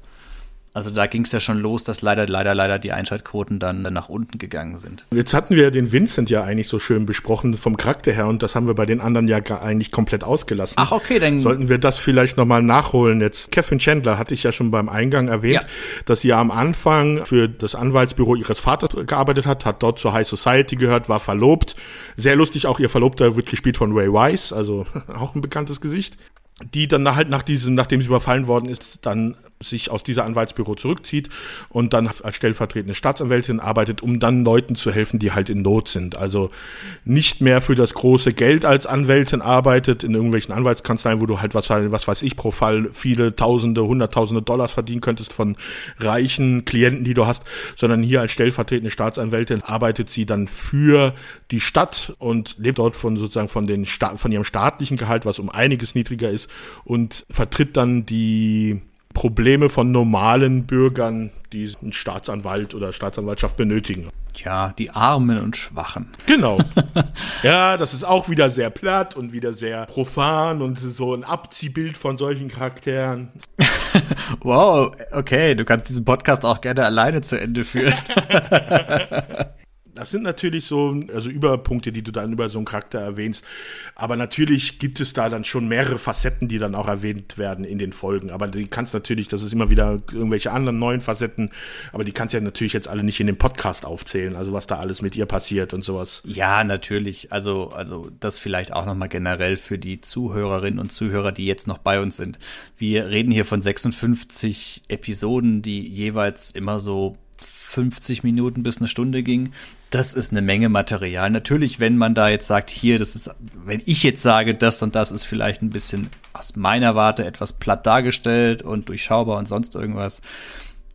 Also da ging es ja schon los, dass leider, leider, leider die Einschaltquoten dann nach unten gegangen sind. Jetzt hatten wir den Vincent ja eigentlich so schön besprochen vom Charakter her und das haben wir bei den anderen ja eigentlich komplett ausgelassen. Ach, okay, dann sollten wir das vielleicht nochmal nachholen. Jetzt Catherine Chandler hatte ich ja schon beim Eingang erwähnt, ja. dass sie ja am Anfang für das Anwaltsbüro ihres Vaters gearbeitet hat, hat dort zur High Society gehört, war verlobt. Sehr lustig, auch ihr Verlobter wird gespielt von Ray Wise, also auch ein bekanntes Gesicht die dann halt nach diesem, nachdem sie überfallen worden ist, dann sich aus dieser Anwaltsbüro zurückzieht und dann als stellvertretende Staatsanwältin arbeitet, um dann Leuten zu helfen, die halt in Not sind. Also nicht mehr für das große Geld als Anwältin arbeitet in irgendwelchen Anwaltskanzleien, wo du halt was, was weiß ich pro Fall viele Tausende, Hunderttausende Dollars verdienen könntest von reichen Klienten, die du hast, sondern hier als stellvertretende Staatsanwältin arbeitet sie dann für die Stadt und lebt dort von sozusagen von den von ihrem staatlichen Gehalt, was um einiges niedriger ist und vertritt dann die Probleme von normalen Bürgern, die einen Staatsanwalt oder Staatsanwaltschaft benötigen. Ja, die Armen und Schwachen. Genau. ja, das ist auch wieder sehr platt und wieder sehr profan und so ein Abziehbild von solchen Charakteren. wow, okay, du kannst diesen Podcast auch gerne alleine zu Ende führen. Das sind natürlich so, also Überpunkte, die du dann über so einen Charakter erwähnst. Aber natürlich gibt es da dann schon mehrere Facetten, die dann auch erwähnt werden in den Folgen. Aber die kannst natürlich, das ist immer wieder irgendwelche anderen neuen Facetten, aber die kannst ja natürlich jetzt alle nicht in dem Podcast aufzählen, also was da alles mit ihr passiert und sowas. Ja, natürlich. Also, also das vielleicht auch nochmal generell für die Zuhörerinnen und Zuhörer, die jetzt noch bei uns sind. Wir reden hier von 56 Episoden, die jeweils immer so 50 Minuten bis eine Stunde ging. Das ist eine Menge Material. Natürlich, wenn man da jetzt sagt, hier, das ist, wenn ich jetzt sage, das und das ist vielleicht ein bisschen aus meiner Warte etwas platt dargestellt und durchschaubar und sonst irgendwas.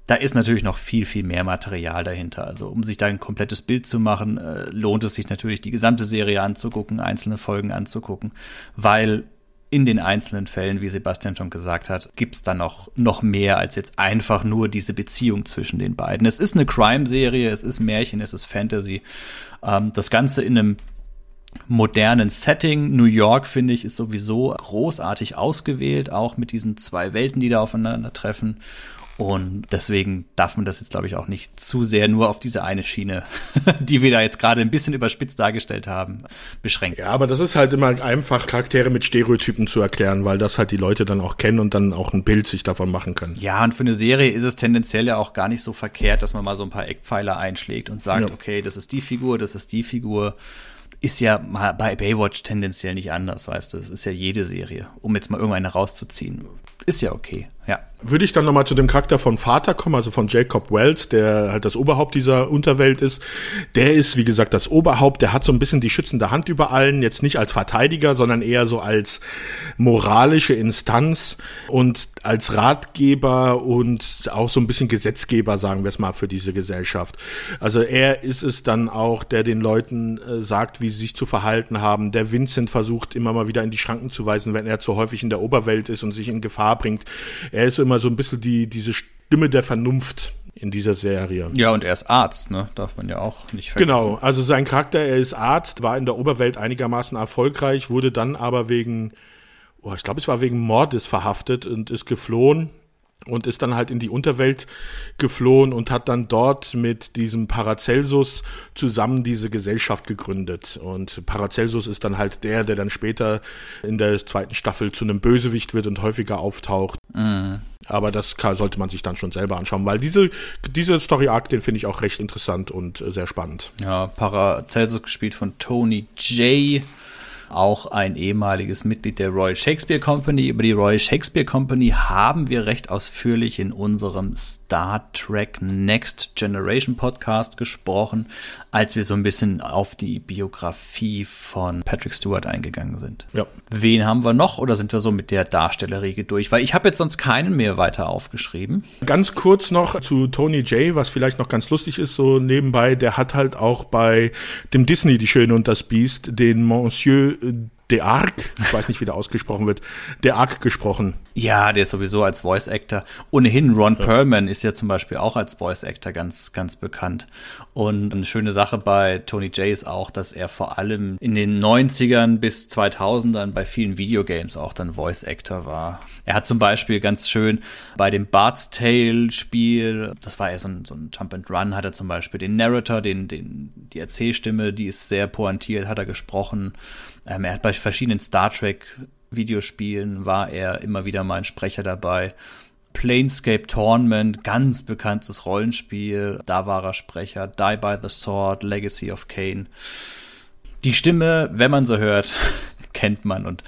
Da ist natürlich noch viel, viel mehr Material dahinter. Also um sich da ein komplettes Bild zu machen, äh, lohnt es sich natürlich, die gesamte Serie anzugucken, einzelne Folgen anzugucken, weil in den einzelnen Fällen, wie Sebastian schon gesagt hat, gibt's da noch, noch mehr als jetzt einfach nur diese Beziehung zwischen den beiden. Es ist eine Crime-Serie, es ist Märchen, es ist Fantasy. Ähm, das Ganze in einem modernen Setting. New York, finde ich, ist sowieso großartig ausgewählt, auch mit diesen zwei Welten, die da aufeinandertreffen. Und deswegen darf man das jetzt, glaube ich, auch nicht zu sehr nur auf diese eine Schiene, die wir da jetzt gerade ein bisschen überspitzt dargestellt haben, beschränken. Ja, aber das ist halt immer einfach, Charaktere mit Stereotypen zu erklären, weil das halt die Leute dann auch kennen und dann auch ein Bild sich davon machen können. Ja, und für eine Serie ist es tendenziell ja auch gar nicht so verkehrt, dass man mal so ein paar Eckpfeiler einschlägt und sagt, ja. okay, das ist die Figur, das ist die Figur ist ja bei Baywatch tendenziell nicht anders, weißt du. Das ist ja jede Serie, um jetzt mal irgendeine rauszuziehen. Ist ja okay, ja. Würde ich dann nochmal zu dem Charakter von Vater kommen, also von Jacob Wells, der halt das Oberhaupt dieser Unterwelt ist. Der ist, wie gesagt, das Oberhaupt, der hat so ein bisschen die schützende Hand über allen, jetzt nicht als Verteidiger, sondern eher so als moralische Instanz und als Ratgeber und auch so ein bisschen Gesetzgeber, sagen wir es mal, für diese Gesellschaft. Also er ist es dann auch, der den Leuten äh, sagt, wie sie sich zu verhalten haben. Der Vincent versucht immer mal wieder in die Schranken zu weisen, wenn er zu häufig in der Oberwelt ist und sich in Gefahr bringt. Er ist immer so ein bisschen die, diese Stimme der Vernunft in dieser Serie. Ja, und er ist Arzt, ne? Darf man ja auch nicht vergessen. Genau, also sein Charakter, er ist Arzt, war in der Oberwelt einigermaßen erfolgreich, wurde dann aber wegen, oh, ich glaube, es war wegen Mordes verhaftet und ist geflohen und ist dann halt in die Unterwelt geflohen und hat dann dort mit diesem Paracelsus zusammen diese Gesellschaft gegründet. Und Paracelsus ist dann halt der, der dann später in der zweiten Staffel zu einem Bösewicht wird und häufiger auftaucht. Mhm. Aber das kann, sollte man sich dann schon selber anschauen, weil diese, diese Story-Arc, den finde ich auch recht interessant und äh, sehr spannend. Ja, Paracelsus gespielt von Tony J auch ein ehemaliges Mitglied der Royal Shakespeare Company. Über die Royal Shakespeare Company haben wir recht ausführlich in unserem Star Trek Next Generation Podcast gesprochen, als wir so ein bisschen auf die Biografie von Patrick Stewart eingegangen sind. Ja. Wen haben wir noch oder sind wir so mit der Darstellerriege durch? Weil ich habe jetzt sonst keinen mehr weiter aufgeschrieben. Ganz kurz noch zu Tony J, was vielleicht noch ganz lustig ist, so nebenbei, der hat halt auch bei dem Disney Die Schöne und das Biest den Monsieur De Arc, ich weiß nicht, wie der ausgesprochen wird, De Arc gesprochen. Ja, der ist sowieso als Voice Actor. Ohnehin, Ron ja. Perlman ist ja zum Beispiel auch als Voice Actor ganz, ganz bekannt. Und eine schöne Sache bei Tony J ist auch, dass er vor allem in den 90ern bis 2000ern bei vielen Videogames auch dann Voice Actor war. Er hat zum Beispiel ganz schön bei dem Bart's Tale Spiel, das war ja so ein, so ein Jump and Run, hat er zum Beispiel den Narrator, den, den, die Erzählstimme, die ist sehr pointiert, hat er gesprochen. Ähm, er hat bei verschiedenen Star Trek Videospielen war er immer wieder mal ein Sprecher dabei. Planescape Tournament, ganz bekanntes Rollenspiel, da war er Sprecher. Die by the Sword, Legacy of Kane. Die Stimme, wenn man sie hört, kennt man und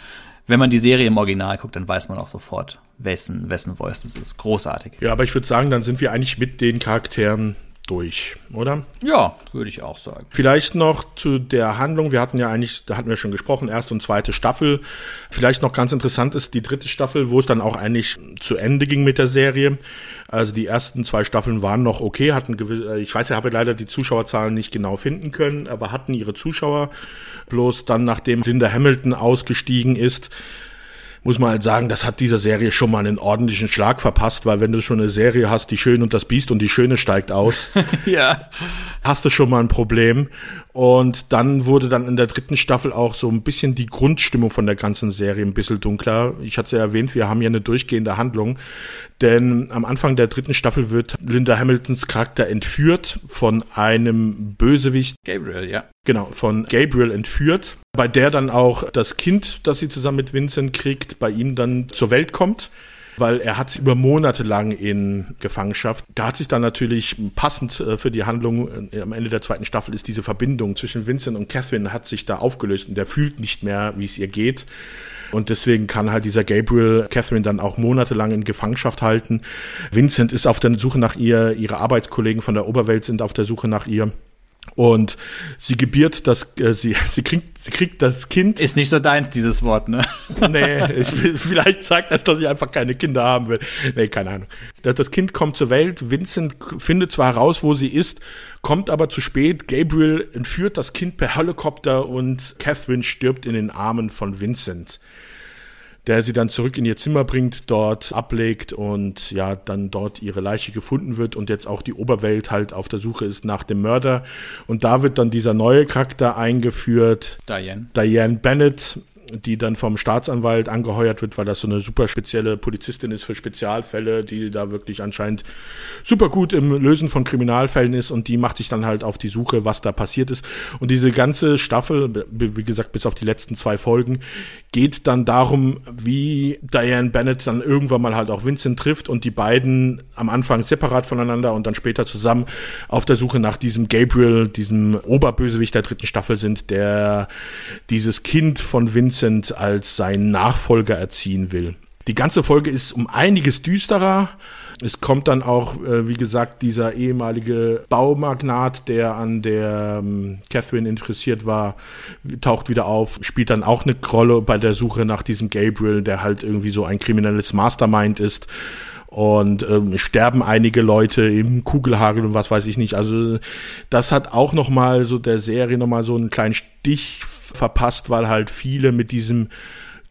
wenn man die Serie im Original guckt, dann weiß man auch sofort, wessen, wessen Voice das ist. Großartig. Ja, aber ich würde sagen, dann sind wir eigentlich mit den Charakteren durch, oder? Ja, würde ich auch sagen. Vielleicht noch zu der Handlung. Wir hatten ja eigentlich, da hatten wir schon gesprochen, erste und zweite Staffel. Vielleicht noch ganz interessant ist die dritte Staffel, wo es dann auch eigentlich zu Ende ging mit der Serie. Also die ersten zwei Staffeln waren noch okay, hatten gewisse, ich weiß, ich habe leider die Zuschauerzahlen nicht genau finden können, aber hatten ihre Zuschauer. Bloß dann, nachdem Linda Hamilton ausgestiegen ist, muss man halt sagen, das hat dieser Serie schon mal einen ordentlichen Schlag verpasst, weil wenn du schon eine Serie hast, die Schön und das Biest und die Schöne steigt aus, ja. hast du schon mal ein Problem. Und dann wurde dann in der dritten Staffel auch so ein bisschen die Grundstimmung von der ganzen Serie ein bisschen dunkler. Ich hatte es ja erwähnt, wir haben ja eine durchgehende Handlung. Denn am Anfang der dritten Staffel wird Linda Hamiltons Charakter entführt von einem Bösewicht. Gabriel, ja. Genau, von Gabriel entführt, bei der dann auch das Kind, das sie zusammen mit Vincent kriegt, bei ihm dann zur Welt kommt weil er hat über Monate lang in Gefangenschaft. Da hat sich dann natürlich passend äh, für die Handlung äh, am Ende der zweiten Staffel ist diese Verbindung zwischen Vincent und Catherine hat sich da aufgelöst und der fühlt nicht mehr, wie es ihr geht. Und deswegen kann halt dieser Gabriel Catherine dann auch monatelang in Gefangenschaft halten. Vincent ist auf der Suche nach ihr, ihre Arbeitskollegen von der Oberwelt sind auf der Suche nach ihr. Und sie gebiert das, äh, sie, sie kriegt, sie kriegt das Kind. Ist nicht so deins, dieses Wort, ne? nee, ich, vielleicht sagt das, dass ich einfach keine Kinder haben will. Nee, keine Ahnung. Das Kind kommt zur Welt, Vincent findet zwar heraus, wo sie ist, kommt aber zu spät. Gabriel entführt das Kind per Helikopter und Catherine stirbt in den Armen von Vincent der sie dann zurück in ihr Zimmer bringt, dort ablegt und ja, dann dort ihre Leiche gefunden wird und jetzt auch die Oberwelt halt auf der Suche ist nach dem Mörder. Und da wird dann dieser neue Charakter eingeführt. Diane. Diane Bennett, die dann vom Staatsanwalt angeheuert wird, weil das so eine super spezielle Polizistin ist für Spezialfälle, die da wirklich anscheinend super gut im Lösen von Kriminalfällen ist und die macht sich dann halt auf die Suche, was da passiert ist. Und diese ganze Staffel, wie gesagt, bis auf die letzten zwei Folgen, geht dann darum, wie Diane Bennett dann irgendwann mal halt auch Vincent trifft und die beiden am Anfang separat voneinander und dann später zusammen auf der Suche nach diesem Gabriel, diesem Oberbösewicht der dritten Staffel sind, der dieses Kind von Vincent als seinen Nachfolger erziehen will. Die ganze Folge ist um einiges düsterer. Es kommt dann auch, äh, wie gesagt, dieser ehemalige Baumagnat, der an der ähm, Catherine interessiert war, taucht wieder auf, spielt dann auch eine Rolle bei der Suche nach diesem Gabriel, der halt irgendwie so ein kriminelles Mastermind ist und ähm, sterben einige Leute im Kugelhagel und was weiß ich nicht. Also das hat auch noch mal so der Serie noch mal so einen kleinen Stich verpasst, weil halt viele mit diesem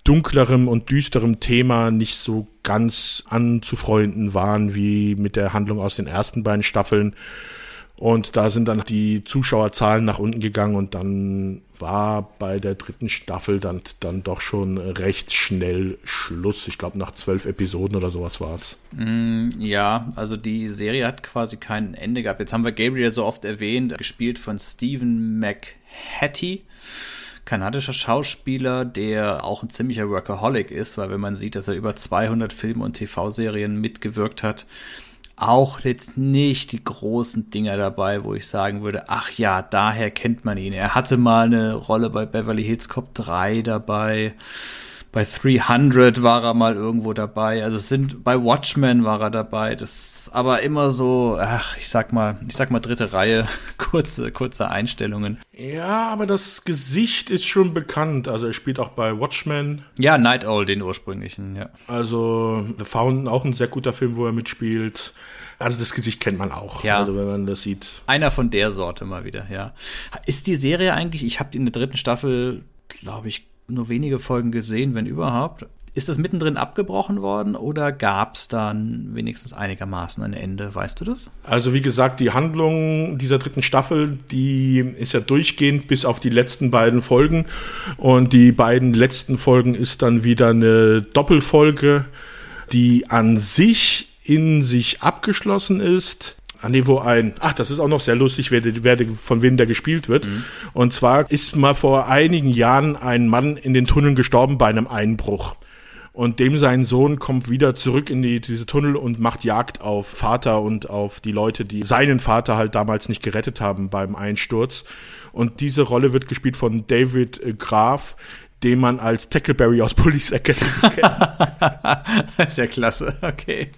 dunklerem und düsterem Thema nicht so ganz anzufreunden waren wie mit der Handlung aus den ersten beiden Staffeln. Und da sind dann die Zuschauerzahlen nach unten gegangen und dann war bei der dritten Staffel dann, dann doch schon recht schnell Schluss. Ich glaube, nach zwölf Episoden oder sowas war es. Mm, ja, also die Serie hat quasi kein Ende gehabt. Jetzt haben wir Gabriel so oft erwähnt, gespielt von Stephen McHattie kanadischer Schauspieler, der auch ein ziemlicher Workaholic ist, weil wenn man sieht, dass er über 200 Filme und TV-Serien mitgewirkt hat, auch jetzt nicht die großen Dinger dabei, wo ich sagen würde, ach ja, daher kennt man ihn. Er hatte mal eine Rolle bei Beverly Hills Cop 3 dabei. Bei 300 war er mal irgendwo dabei. Also es sind bei Watchmen war er dabei. Das aber immer so, ach, ich sag mal, ich sag mal dritte Reihe, kurze kurze Einstellungen. Ja, aber das Gesicht ist schon bekannt. Also er spielt auch bei Watchmen. Ja, Night Owl den ursprünglichen, ja. Also The Fountain auch ein sehr guter Film, wo er mitspielt. Also das Gesicht kennt man auch. Ja. Also wenn man das sieht. Einer von der Sorte mal wieder, ja. Ist die Serie eigentlich, ich habe die in der dritten Staffel, glaube ich, nur wenige Folgen gesehen, wenn überhaupt. Ist das mittendrin abgebrochen worden oder gab es dann wenigstens einigermaßen ein Ende? Weißt du das? Also wie gesagt, die Handlung dieser dritten Staffel, die ist ja durchgehend bis auf die letzten beiden Folgen. Und die beiden letzten Folgen ist dann wieder eine Doppelfolge, die an sich in sich abgeschlossen ist. An dem wo ein, ach, das ist auch noch sehr lustig, wer, wer, von wem der gespielt wird. Mhm. Und zwar ist mal vor einigen Jahren ein Mann in den Tunneln gestorben bei einem Einbruch. Und dem sein Sohn kommt wieder zurück in die, diese Tunnel und macht Jagd auf Vater und auf die Leute, die seinen Vater halt damals nicht gerettet haben beim Einsturz. Und diese Rolle wird gespielt von David Graf, den man als Tackleberry aus Police Academy kennt. ist ja klasse, okay.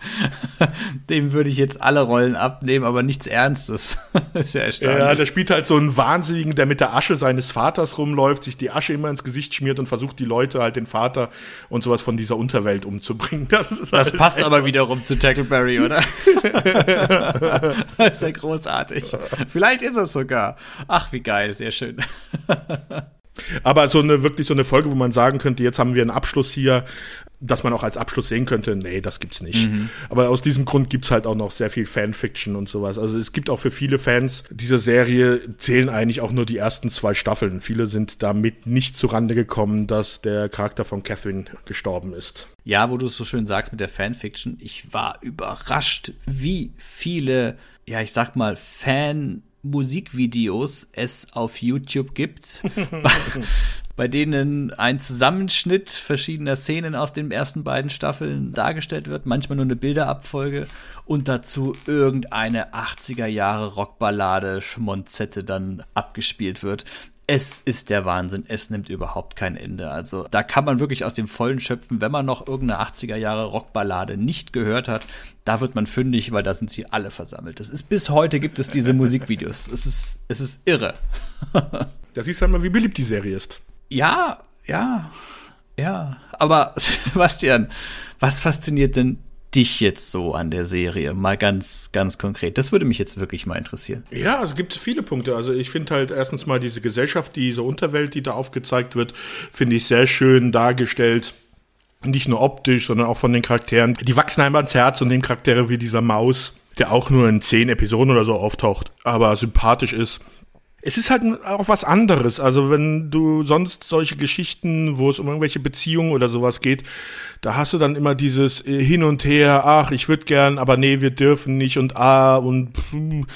Dem würde ich jetzt alle Rollen abnehmen, aber nichts Ernstes. ist ja erstaunlich. Ja, der spielt halt so einen Wahnsinnigen, der mit der Asche seines Vaters rumläuft, sich die Asche immer ins Gesicht schmiert und versucht, die Leute halt den Vater und sowas von dieser Unterwelt umzubringen. Das, ist das halt passt aber wiederum zu Tackleberry, oder? das ist ja großartig. Vielleicht ist es sogar. Ach, wie geil, sehr schön. Aber so eine wirklich so eine Folge, wo man sagen könnte, jetzt haben wir einen Abschluss hier, dass man auch als Abschluss sehen könnte, nee, das gibt's nicht. Mhm. Aber aus diesem Grund gibt's halt auch noch sehr viel Fanfiction und sowas. Also es gibt auch für viele Fans dieser Serie zählen eigentlich auch nur die ersten zwei Staffeln. Viele sind damit nicht zurande gekommen, dass der Charakter von Catherine gestorben ist. Ja, wo du es so schön sagst mit der Fanfiction, ich war überrascht, wie viele, ja, ich sag mal, Fan Musikvideos es auf YouTube gibt, bei, bei, denen ein Zusammenschnitt verschiedener Szenen aus den ersten beiden Staffeln dargestellt wird, manchmal nur eine Bilderabfolge und dazu irgendeine 80er Jahre Rockballade Schmonzette dann abgespielt wird es ist der Wahnsinn. Es nimmt überhaupt kein Ende. Also da kann man wirklich aus dem Vollen schöpfen, wenn man noch irgendeine 80er Jahre Rockballade nicht gehört hat. Da wird man fündig, weil da sind sie alle versammelt. Das ist bis heute gibt es diese Musikvideos. Es ist, es ist irre. da siehst du halt mal, wie beliebt die Serie ist. Ja, ja, ja. Aber Sebastian, was fasziniert denn dich jetzt so an der Serie? Mal ganz, ganz konkret. Das würde mich jetzt wirklich mal interessieren. Ja, es gibt viele Punkte. Also ich finde halt erstens mal diese Gesellschaft, diese Unterwelt, die da aufgezeigt wird, finde ich sehr schön dargestellt. Nicht nur optisch, sondern auch von den Charakteren. Die wachsen einem ans Herz und den Charaktere wie dieser Maus, der auch nur in zehn Episoden oder so auftaucht, aber sympathisch ist es ist halt auch was anderes. Also wenn du sonst solche Geschichten, wo es um irgendwelche Beziehungen oder sowas geht, da hast du dann immer dieses äh, Hin und Her, ach, ich würde gern, aber nee, wir dürfen nicht und ah und pff,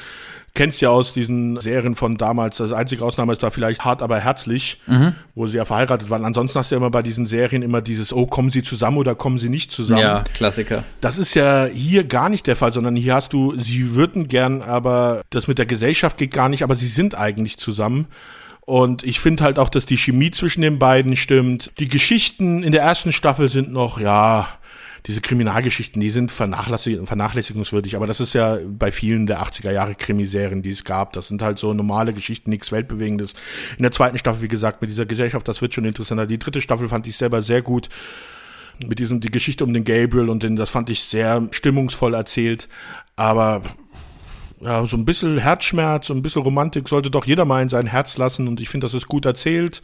kennst ja aus diesen Serien von damals. Das einzige Ausnahme ist da vielleicht hart, aber herzlich, mhm. wo sie ja verheiratet waren. Ansonsten hast du ja immer bei diesen Serien immer dieses, oh, kommen sie zusammen oder kommen sie nicht zusammen. Ja, Klassiker. Das ist ja hier gar nicht der Fall, sondern hier hast du, sie würden gern, aber das mit der Gesellschaft geht gar nicht, aber sie sind eigentlich zusammen. Und ich finde halt auch, dass die Chemie zwischen den beiden stimmt. Die Geschichten in der ersten Staffel sind noch, ja, diese Kriminalgeschichten, die sind vernachlässig vernachlässigungswürdig, aber das ist ja bei vielen der 80er Jahre Krimiserien, die es gab. Das sind halt so normale Geschichten, nichts Weltbewegendes. In der zweiten Staffel, wie gesagt, mit dieser Gesellschaft, das wird schon interessanter. Die dritte Staffel fand ich selber sehr gut. Mit diesem, die Geschichte um den Gabriel und den, das fand ich sehr stimmungsvoll erzählt. Aber ja, so ein bisschen Herzschmerz, so ein bisschen Romantik sollte doch jeder mal in sein Herz lassen und ich finde, das ist gut erzählt.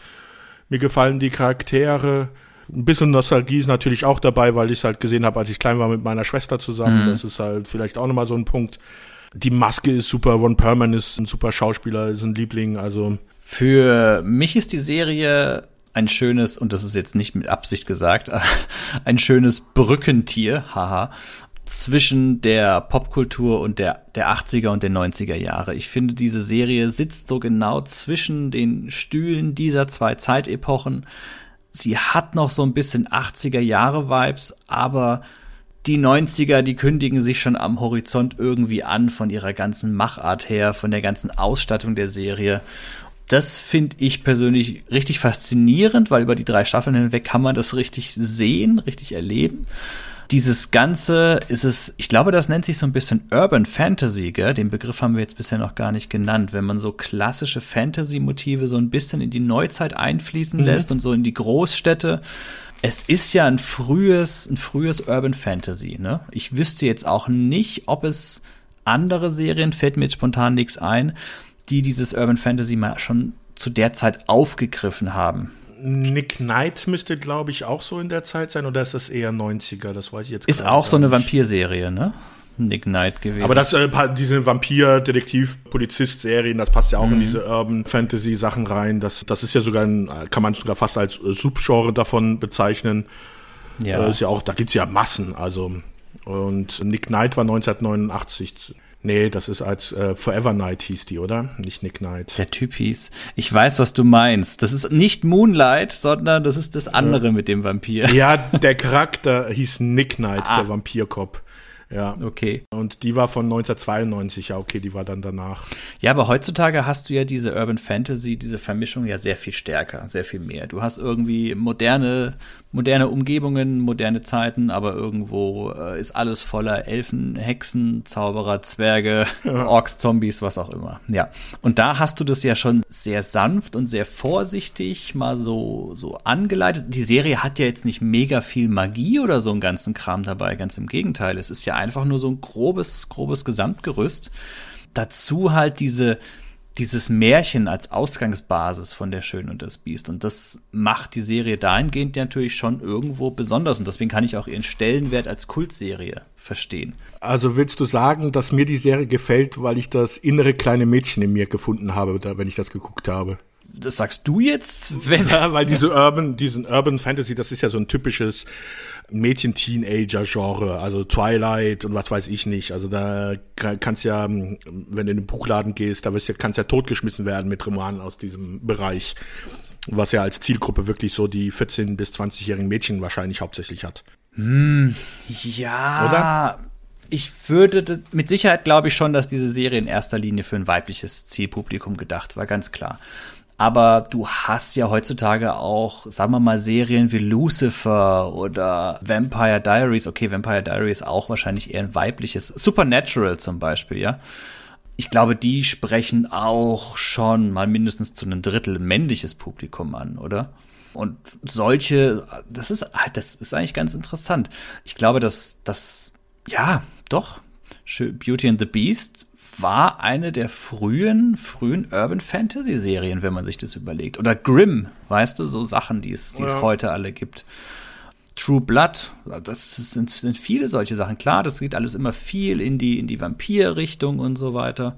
Mir gefallen die Charaktere. Ein bisschen Nostalgie ist natürlich auch dabei, weil ich es halt gesehen habe, als ich klein war mit meiner Schwester zusammen. Mhm. Das ist halt vielleicht auch nochmal so ein Punkt. Die Maske ist super, Ron Perlman ist ein super Schauspieler, ist ein Liebling, also. Für mich ist die Serie ein schönes, und das ist jetzt nicht mit Absicht gesagt, ein schönes Brückentier, haha, zwischen der Popkultur und der, der 80er und der 90er Jahre. Ich finde, diese Serie sitzt so genau zwischen den Stühlen dieser zwei Zeitepochen sie hat noch so ein bisschen 80er Jahre Vibes, aber die 90er, die kündigen sich schon am Horizont irgendwie an von ihrer ganzen Machart her, von der ganzen Ausstattung der Serie. Das finde ich persönlich richtig faszinierend, weil über die drei Staffeln hinweg kann man das richtig sehen, richtig erleben dieses Ganze ist es, ich glaube, das nennt sich so ein bisschen Urban Fantasy, gell? Den Begriff haben wir jetzt bisher noch gar nicht genannt. Wenn man so klassische Fantasy-Motive so ein bisschen in die Neuzeit einfließen mhm. lässt und so in die Großstädte. Es ist ja ein frühes, ein frühes Urban Fantasy, ne? Ich wüsste jetzt auch nicht, ob es andere Serien, fällt mir jetzt spontan nichts ein, die dieses Urban Fantasy mal schon zu der Zeit aufgegriffen haben. Nick Knight müsste, glaube ich, auch so in der Zeit sein, oder ist das eher 90er? Das weiß ich jetzt Ist auch so eine Vampirserie, ne? Nick Knight gewesen. Aber das, äh, diese Vampir-Detektiv-Polizist-Serien, das passt ja auch mhm. in diese Urban Fantasy-Sachen rein. Das, das ist ja sogar ein, kann man sogar fast als äh, Subgenre davon bezeichnen. Ja. Äh, ist ja auch, da gibt's ja Massen, also. Und Nick Knight war 1989 Nee, das ist als äh, Forever Night hieß die, oder? Nicht Nick Knight. Der Typ hieß. Ich weiß, was du meinst. Das ist nicht Moonlight, sondern das ist das andere ja. mit dem Vampir. Ja, der Charakter hieß Nick Knight, ah. der Vampirkopf. Ja. Okay. Und die war von 1992, ja, okay, die war dann danach. Ja, aber heutzutage hast du ja diese Urban Fantasy, diese Vermischung ja sehr viel stärker, sehr viel mehr. Du hast irgendwie moderne, moderne Umgebungen, moderne Zeiten, aber irgendwo äh, ist alles voller Elfen, Hexen, Zauberer, Zwerge, ja. Orks, Zombies, was auch immer. Ja. Und da hast du das ja schon sehr sanft und sehr vorsichtig mal so, so angeleitet. Die Serie hat ja jetzt nicht mega viel Magie oder so einen ganzen Kram dabei, ganz im Gegenteil. Es ist ja einfach nur so ein grobes, grobes Gesamtgerüst. Dazu halt diese, dieses Märchen als Ausgangsbasis von Der Schön und das Biest. Und das macht die Serie dahingehend natürlich schon irgendwo besonders. Und deswegen kann ich auch ihren Stellenwert als Kultserie verstehen. Also willst du sagen, dass mir die Serie gefällt, weil ich das innere kleine Mädchen in mir gefunden habe, wenn ich das geguckt habe? Das sagst du jetzt? Wenn ja, weil diese Urban, diesen Urban Fantasy, das ist ja so ein typisches Mädchen-Teenager-Genre, also Twilight und was weiß ich nicht. Also da kannst ja, wenn du in den Buchladen gehst, da wirst du, kannst ja totgeschmissen werden mit Romanen aus diesem Bereich. Was ja als Zielgruppe wirklich so die 14- bis 20-jährigen Mädchen wahrscheinlich hauptsächlich hat. Hm, ja. Oder? ich würde das, mit Sicherheit glaube ich schon, dass diese Serie in erster Linie für ein weibliches Zielpublikum gedacht war, ganz klar. Aber du hast ja heutzutage auch, sagen wir mal, Serien wie Lucifer oder Vampire Diaries. Okay, Vampire Diaries auch wahrscheinlich eher ein weibliches. Supernatural zum Beispiel, ja. Ich glaube, die sprechen auch schon mal mindestens zu einem Drittel männliches Publikum an, oder? Und solche, das ist, das ist eigentlich ganz interessant. Ich glaube, dass das, ja, doch, Beauty and the Beast war eine der frühen, frühen Urban Fantasy Serien, wenn man sich das überlegt. Oder Grimm, weißt du, so Sachen, die es, die es ja. heute alle gibt. True Blood, das sind, sind viele solche Sachen. Klar, das geht alles immer viel in die, in die Vampir-Richtung und so weiter.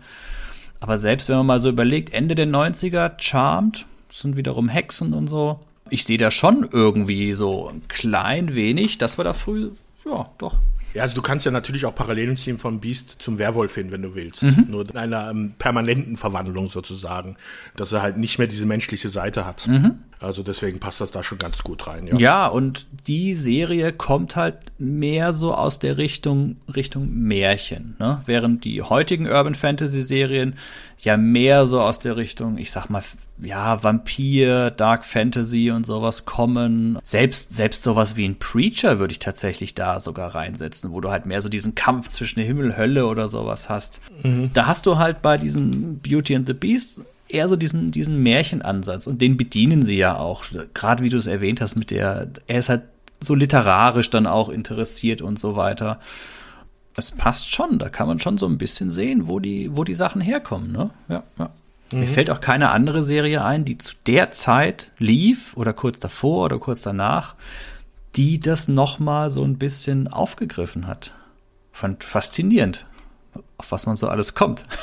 Aber selbst wenn man mal so überlegt, Ende der 90er, Charmed, sind wiederum Hexen und so. Ich sehe da schon irgendwie so ein klein wenig, das war da früh, ja, doch, ja, also du kannst ja natürlich auch Parallelen ziehen von Beast zum Werwolf hin, wenn du willst. Mhm. Nur in einer ähm, permanenten Verwandlung sozusagen, dass er halt nicht mehr diese menschliche Seite hat. Mhm. Also deswegen passt das da schon ganz gut rein. Ja. ja, und die Serie kommt halt mehr so aus der Richtung Richtung Märchen, ne? während die heutigen Urban Fantasy Serien ja mehr so aus der Richtung, ich sag mal, ja Vampir, Dark Fantasy und sowas kommen. Selbst selbst sowas wie ein Preacher würde ich tatsächlich da sogar reinsetzen, wo du halt mehr so diesen Kampf zwischen Himmel Hölle oder sowas hast. Mhm. Da hast du halt bei diesen Beauty and the Beast eher so diesen, diesen Märchenansatz und den bedienen sie ja auch. Gerade wie du es erwähnt hast, mit der, er ist halt so literarisch dann auch interessiert und so weiter. Es passt schon, da kann man schon so ein bisschen sehen, wo die, wo die Sachen herkommen, ne? Ja, ja. Mhm. Mir fällt auch keine andere Serie ein, die zu der Zeit lief oder kurz davor oder kurz danach, die das nochmal so ein bisschen aufgegriffen hat. Fand faszinierend, auf was man so alles kommt.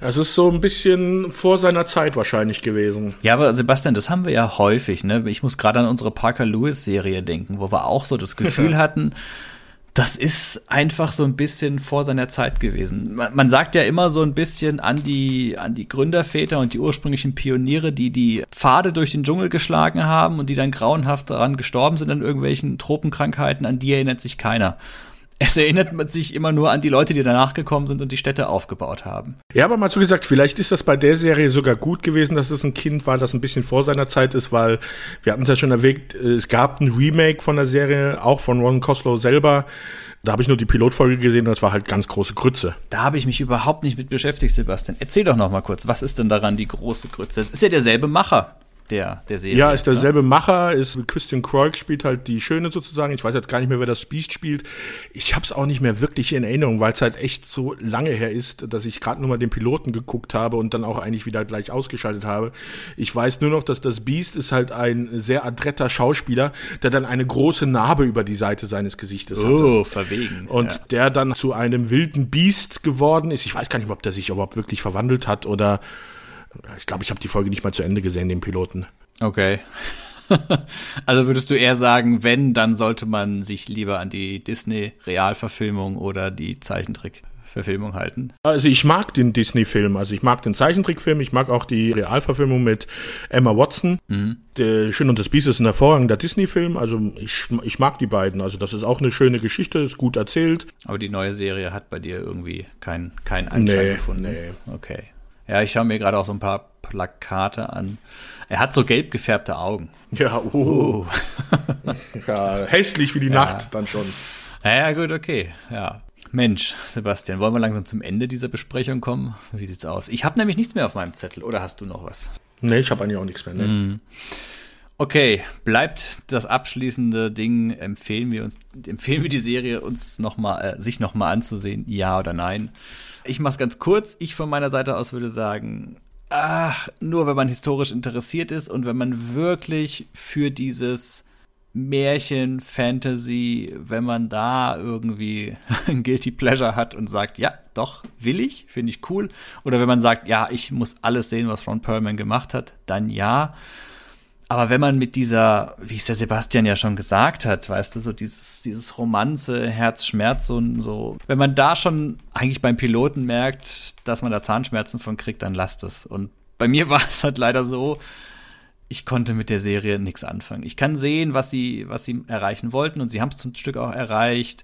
Es ist so ein bisschen vor seiner Zeit wahrscheinlich gewesen. Ja, aber Sebastian, das haben wir ja häufig. Ne? Ich muss gerade an unsere Parker Lewis-Serie denken, wo wir auch so das Gefühl hatten, das ist einfach so ein bisschen vor seiner Zeit gewesen. Man, man, sagt ja immer so ein bisschen an die, an die Gründerväter und die ursprünglichen Pioniere, die die Pfade durch den Dschungel geschlagen haben und die dann grauenhaft daran gestorben sind an irgendwelchen Tropenkrankheiten, an die erinnert sich keiner es erinnert man sich immer nur an die Leute, die danach gekommen sind und die Städte aufgebaut haben. Ja, aber mal so gesagt, vielleicht ist das bei der Serie sogar gut gewesen, dass es ein Kind war, das ein bisschen vor seiner Zeit ist, weil wir hatten es ja schon erwähnt, es gab ein Remake von der Serie, auch von Ron Coslow selber. Da habe ich nur die Pilotfolge gesehen, das war halt ganz große Grütze. Da habe ich mich überhaupt nicht mit beschäftigt, Sebastian. Erzähl doch noch mal kurz, was ist denn daran die große Grütze? Es ist ja derselbe Macher der, der Serie. Ja, ist derselbe ne? Macher, ist Christian Kroik spielt halt die Schöne sozusagen. Ich weiß jetzt gar nicht mehr, wer das Beast spielt. Ich habe es auch nicht mehr wirklich in Erinnerung, weil es halt echt so lange her ist, dass ich gerade nur mal den Piloten geguckt habe und dann auch eigentlich wieder gleich ausgeschaltet habe. Ich weiß nur noch, dass das Beast ist halt ein sehr adretter Schauspieler, der dann eine große Narbe über die Seite seines Gesichtes hatte. Oh, verwegen. Und ja. der dann zu einem wilden Beast geworden ist. Ich weiß gar nicht, ob der sich überhaupt wirklich verwandelt hat oder ich glaube, ich habe die Folge nicht mal zu Ende gesehen, den Piloten. Okay. also würdest du eher sagen, wenn, dann sollte man sich lieber an die Disney-Realverfilmung oder die Zeichentrick-Verfilmung halten? Also ich mag den Disney-Film, also ich mag den Zeichentrickfilm, ich mag auch die Realverfilmung mit Emma Watson. Mhm. Der Schön und das Biest ist ein hervorragender Disney-Film, also ich, ich mag die beiden. Also das ist auch eine schöne Geschichte, ist gut erzählt. Aber die neue Serie hat bei dir irgendwie kein, kein Anklang nee, gefunden? Nee. Okay. Ja, ich schaue mir gerade auch so ein paar Plakate an. Er hat so gelb gefärbte Augen. Ja, oh. ja, hässlich wie die ja. Nacht dann schon. Ja, gut, okay. Ja. Mensch, Sebastian, wollen wir langsam zum Ende dieser Besprechung kommen? Wie sieht's aus? Ich habe nämlich nichts mehr auf meinem Zettel. Oder hast du noch was? Nee, ich habe eigentlich auch nichts mehr. Ne? Mm. Okay, bleibt das abschließende Ding. Empfehlen wir uns, empfehlen wir die Serie uns noch mal, äh, sich nochmal anzusehen? Ja oder nein? Ich mach's ganz kurz. Ich von meiner Seite aus würde sagen, ach, nur wenn man historisch interessiert ist und wenn man wirklich für dieses Märchen, Fantasy, wenn man da irgendwie ein Guilty Pleasure hat und sagt, ja, doch, will ich, finde ich cool. Oder wenn man sagt, ja, ich muss alles sehen, was Ron Perlman gemacht hat, dann ja. Aber wenn man mit dieser, wie es der Sebastian ja schon gesagt hat, weißt du, so dieses, dieses Romanze, Herzschmerz und so, wenn man da schon eigentlich beim Piloten merkt, dass man da Zahnschmerzen von kriegt, dann lasst es. Und bei mir war es halt leider so, ich konnte mit der Serie nichts anfangen. Ich kann sehen, was sie, was sie erreichen wollten und sie haben es zum Stück auch erreicht.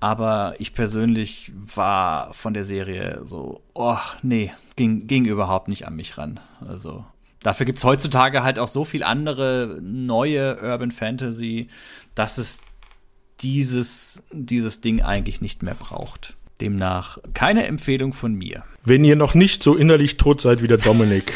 Aber ich persönlich war von der Serie so, oh, nee, ging, ging überhaupt nicht an mich ran. Also, Dafür gibt's heutzutage halt auch so viel andere neue Urban Fantasy, dass es dieses, dieses Ding eigentlich nicht mehr braucht. Demnach keine Empfehlung von mir. Wenn ihr noch nicht so innerlich tot seid wie der Dominik.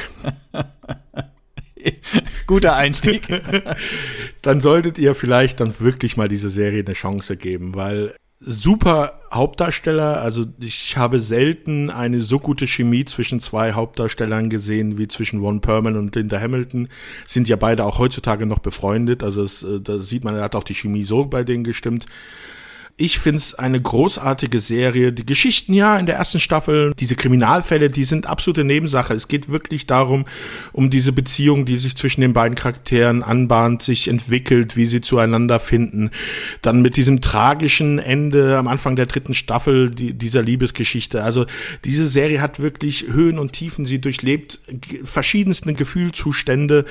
Guter Einstieg. dann solltet ihr vielleicht dann wirklich mal diese Serie eine Chance geben, weil super Hauptdarsteller. Also ich habe selten eine so gute Chemie zwischen zwei Hauptdarstellern gesehen wie zwischen Ron Perlman und Linda Hamilton. Sind ja beide auch heutzutage noch befreundet. Also es, äh, da sieht man, er hat auch die Chemie so bei denen gestimmt. Ich finde es eine großartige Serie. Die Geschichten, ja, in der ersten Staffel, diese Kriminalfälle, die sind absolute Nebensache. Es geht wirklich darum, um diese Beziehung, die sich zwischen den beiden Charakteren anbahnt, sich entwickelt, wie sie zueinander finden. Dann mit diesem tragischen Ende am Anfang der dritten Staffel die, dieser Liebesgeschichte. Also diese Serie hat wirklich Höhen und Tiefen. Sie durchlebt verschiedenste Gefühlzustände.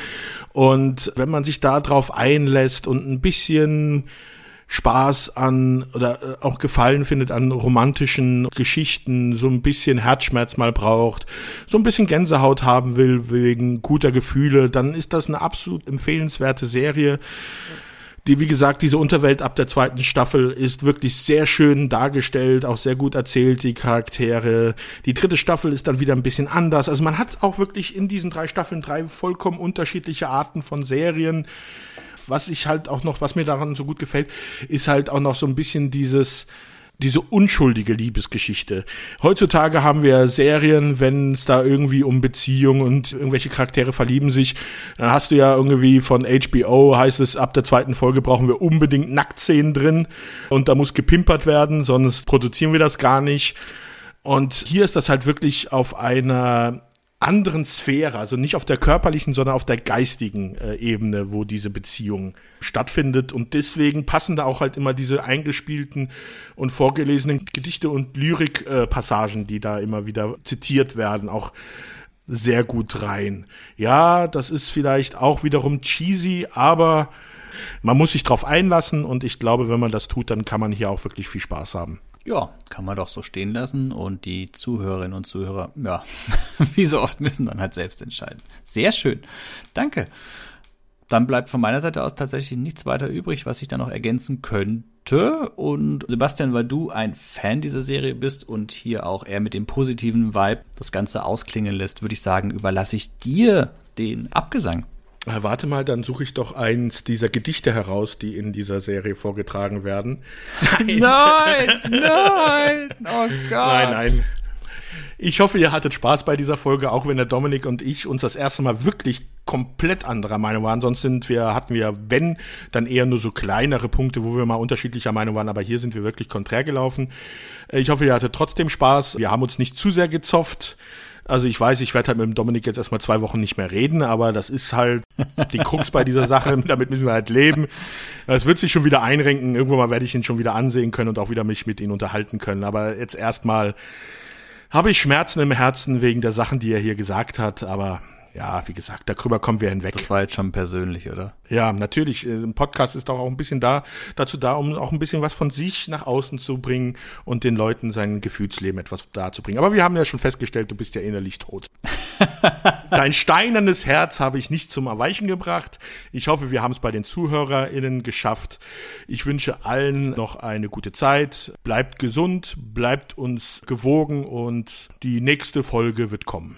Und wenn man sich da drauf einlässt und ein bisschen Spaß an oder äh, auch Gefallen findet an romantischen Geschichten, so ein bisschen Herzschmerz mal braucht, so ein bisschen Gänsehaut haben will wegen guter Gefühle, dann ist das eine absolut empfehlenswerte Serie. Die, wie gesagt, diese Unterwelt ab der zweiten Staffel ist wirklich sehr schön dargestellt, auch sehr gut erzählt, die Charaktere. Die dritte Staffel ist dann wieder ein bisschen anders. Also man hat auch wirklich in diesen drei Staffeln drei vollkommen unterschiedliche Arten von Serien was ich halt auch noch, was mir daran so gut gefällt, ist halt auch noch so ein bisschen dieses, diese unschuldige Liebesgeschichte. Heutzutage haben wir Serien, wenn es da irgendwie um Beziehungen und irgendwelche Charaktere verlieben sich, dann hast du ja irgendwie von HBO heißt es, ab der zweiten Folge brauchen wir unbedingt Nacktszenen drin und da muss gepimpert werden, sonst produzieren wir das gar nicht. Und hier ist das halt wirklich auf einer anderen Sphäre, also nicht auf der körperlichen, sondern auf der geistigen äh, Ebene, wo diese Beziehung stattfindet. Und deswegen passen da auch halt immer diese eingespielten und vorgelesenen Gedichte und Lyrikpassagen, äh, die da immer wieder zitiert werden, auch sehr gut rein. Ja, das ist vielleicht auch wiederum cheesy, aber man muss sich drauf einlassen und ich glaube, wenn man das tut, dann kann man hier auch wirklich viel Spaß haben. Ja, kann man doch so stehen lassen und die Zuhörerinnen und Zuhörer, ja, wie so oft müssen dann halt selbst entscheiden. Sehr schön. Danke. dann bleibt von meiner Seite aus tatsächlich nichts weiter übrig, was ich da noch ergänzen könnte. Und Sebastian, weil du ein Fan dieser Serie bist und hier auch eher mit dem positiven Vibe das Ganze ausklingen lässt, würde ich sagen, überlasse ich dir den Abgesang. Äh, warte mal, dann suche ich doch eins dieser Gedichte heraus, die in dieser Serie vorgetragen werden. Nein, nein, nein, oh Gott. Nein, nein. Ich hoffe, ihr hattet Spaß bei dieser Folge, auch wenn der Dominik und ich uns das erste Mal wirklich komplett anderer Meinung waren. Sonst sind wir, hatten wir, wenn, dann eher nur so kleinere Punkte, wo wir mal unterschiedlicher Meinung waren. Aber hier sind wir wirklich konträr gelaufen. Ich hoffe, ihr hattet trotzdem Spaß. Wir haben uns nicht zu sehr gezopft. Also ich weiß, ich werde halt mit dem Dominik jetzt erstmal zwei Wochen nicht mehr reden, aber das ist halt die Krux bei dieser Sache. Damit müssen wir halt leben. Es wird sich schon wieder einrenken. Irgendwann mal werde ich ihn schon wieder ansehen können und auch wieder mich mit ihm unterhalten können. Aber jetzt erstmal habe ich Schmerzen im Herzen wegen der Sachen, die er hier gesagt hat. Aber ja, wie gesagt, darüber kommen wir hinweg. Das war jetzt schon persönlich, oder? Ja, natürlich. Äh, ein Podcast ist doch auch ein bisschen da, dazu da, um auch ein bisschen was von sich nach außen zu bringen und den Leuten sein Gefühlsleben etwas darzubringen. Aber wir haben ja schon festgestellt, du bist ja innerlich tot. Dein steinernes Herz habe ich nicht zum Erweichen gebracht. Ich hoffe, wir haben es bei den ZuhörerInnen geschafft. Ich wünsche allen noch eine gute Zeit. Bleibt gesund, bleibt uns gewogen und die nächste Folge wird kommen.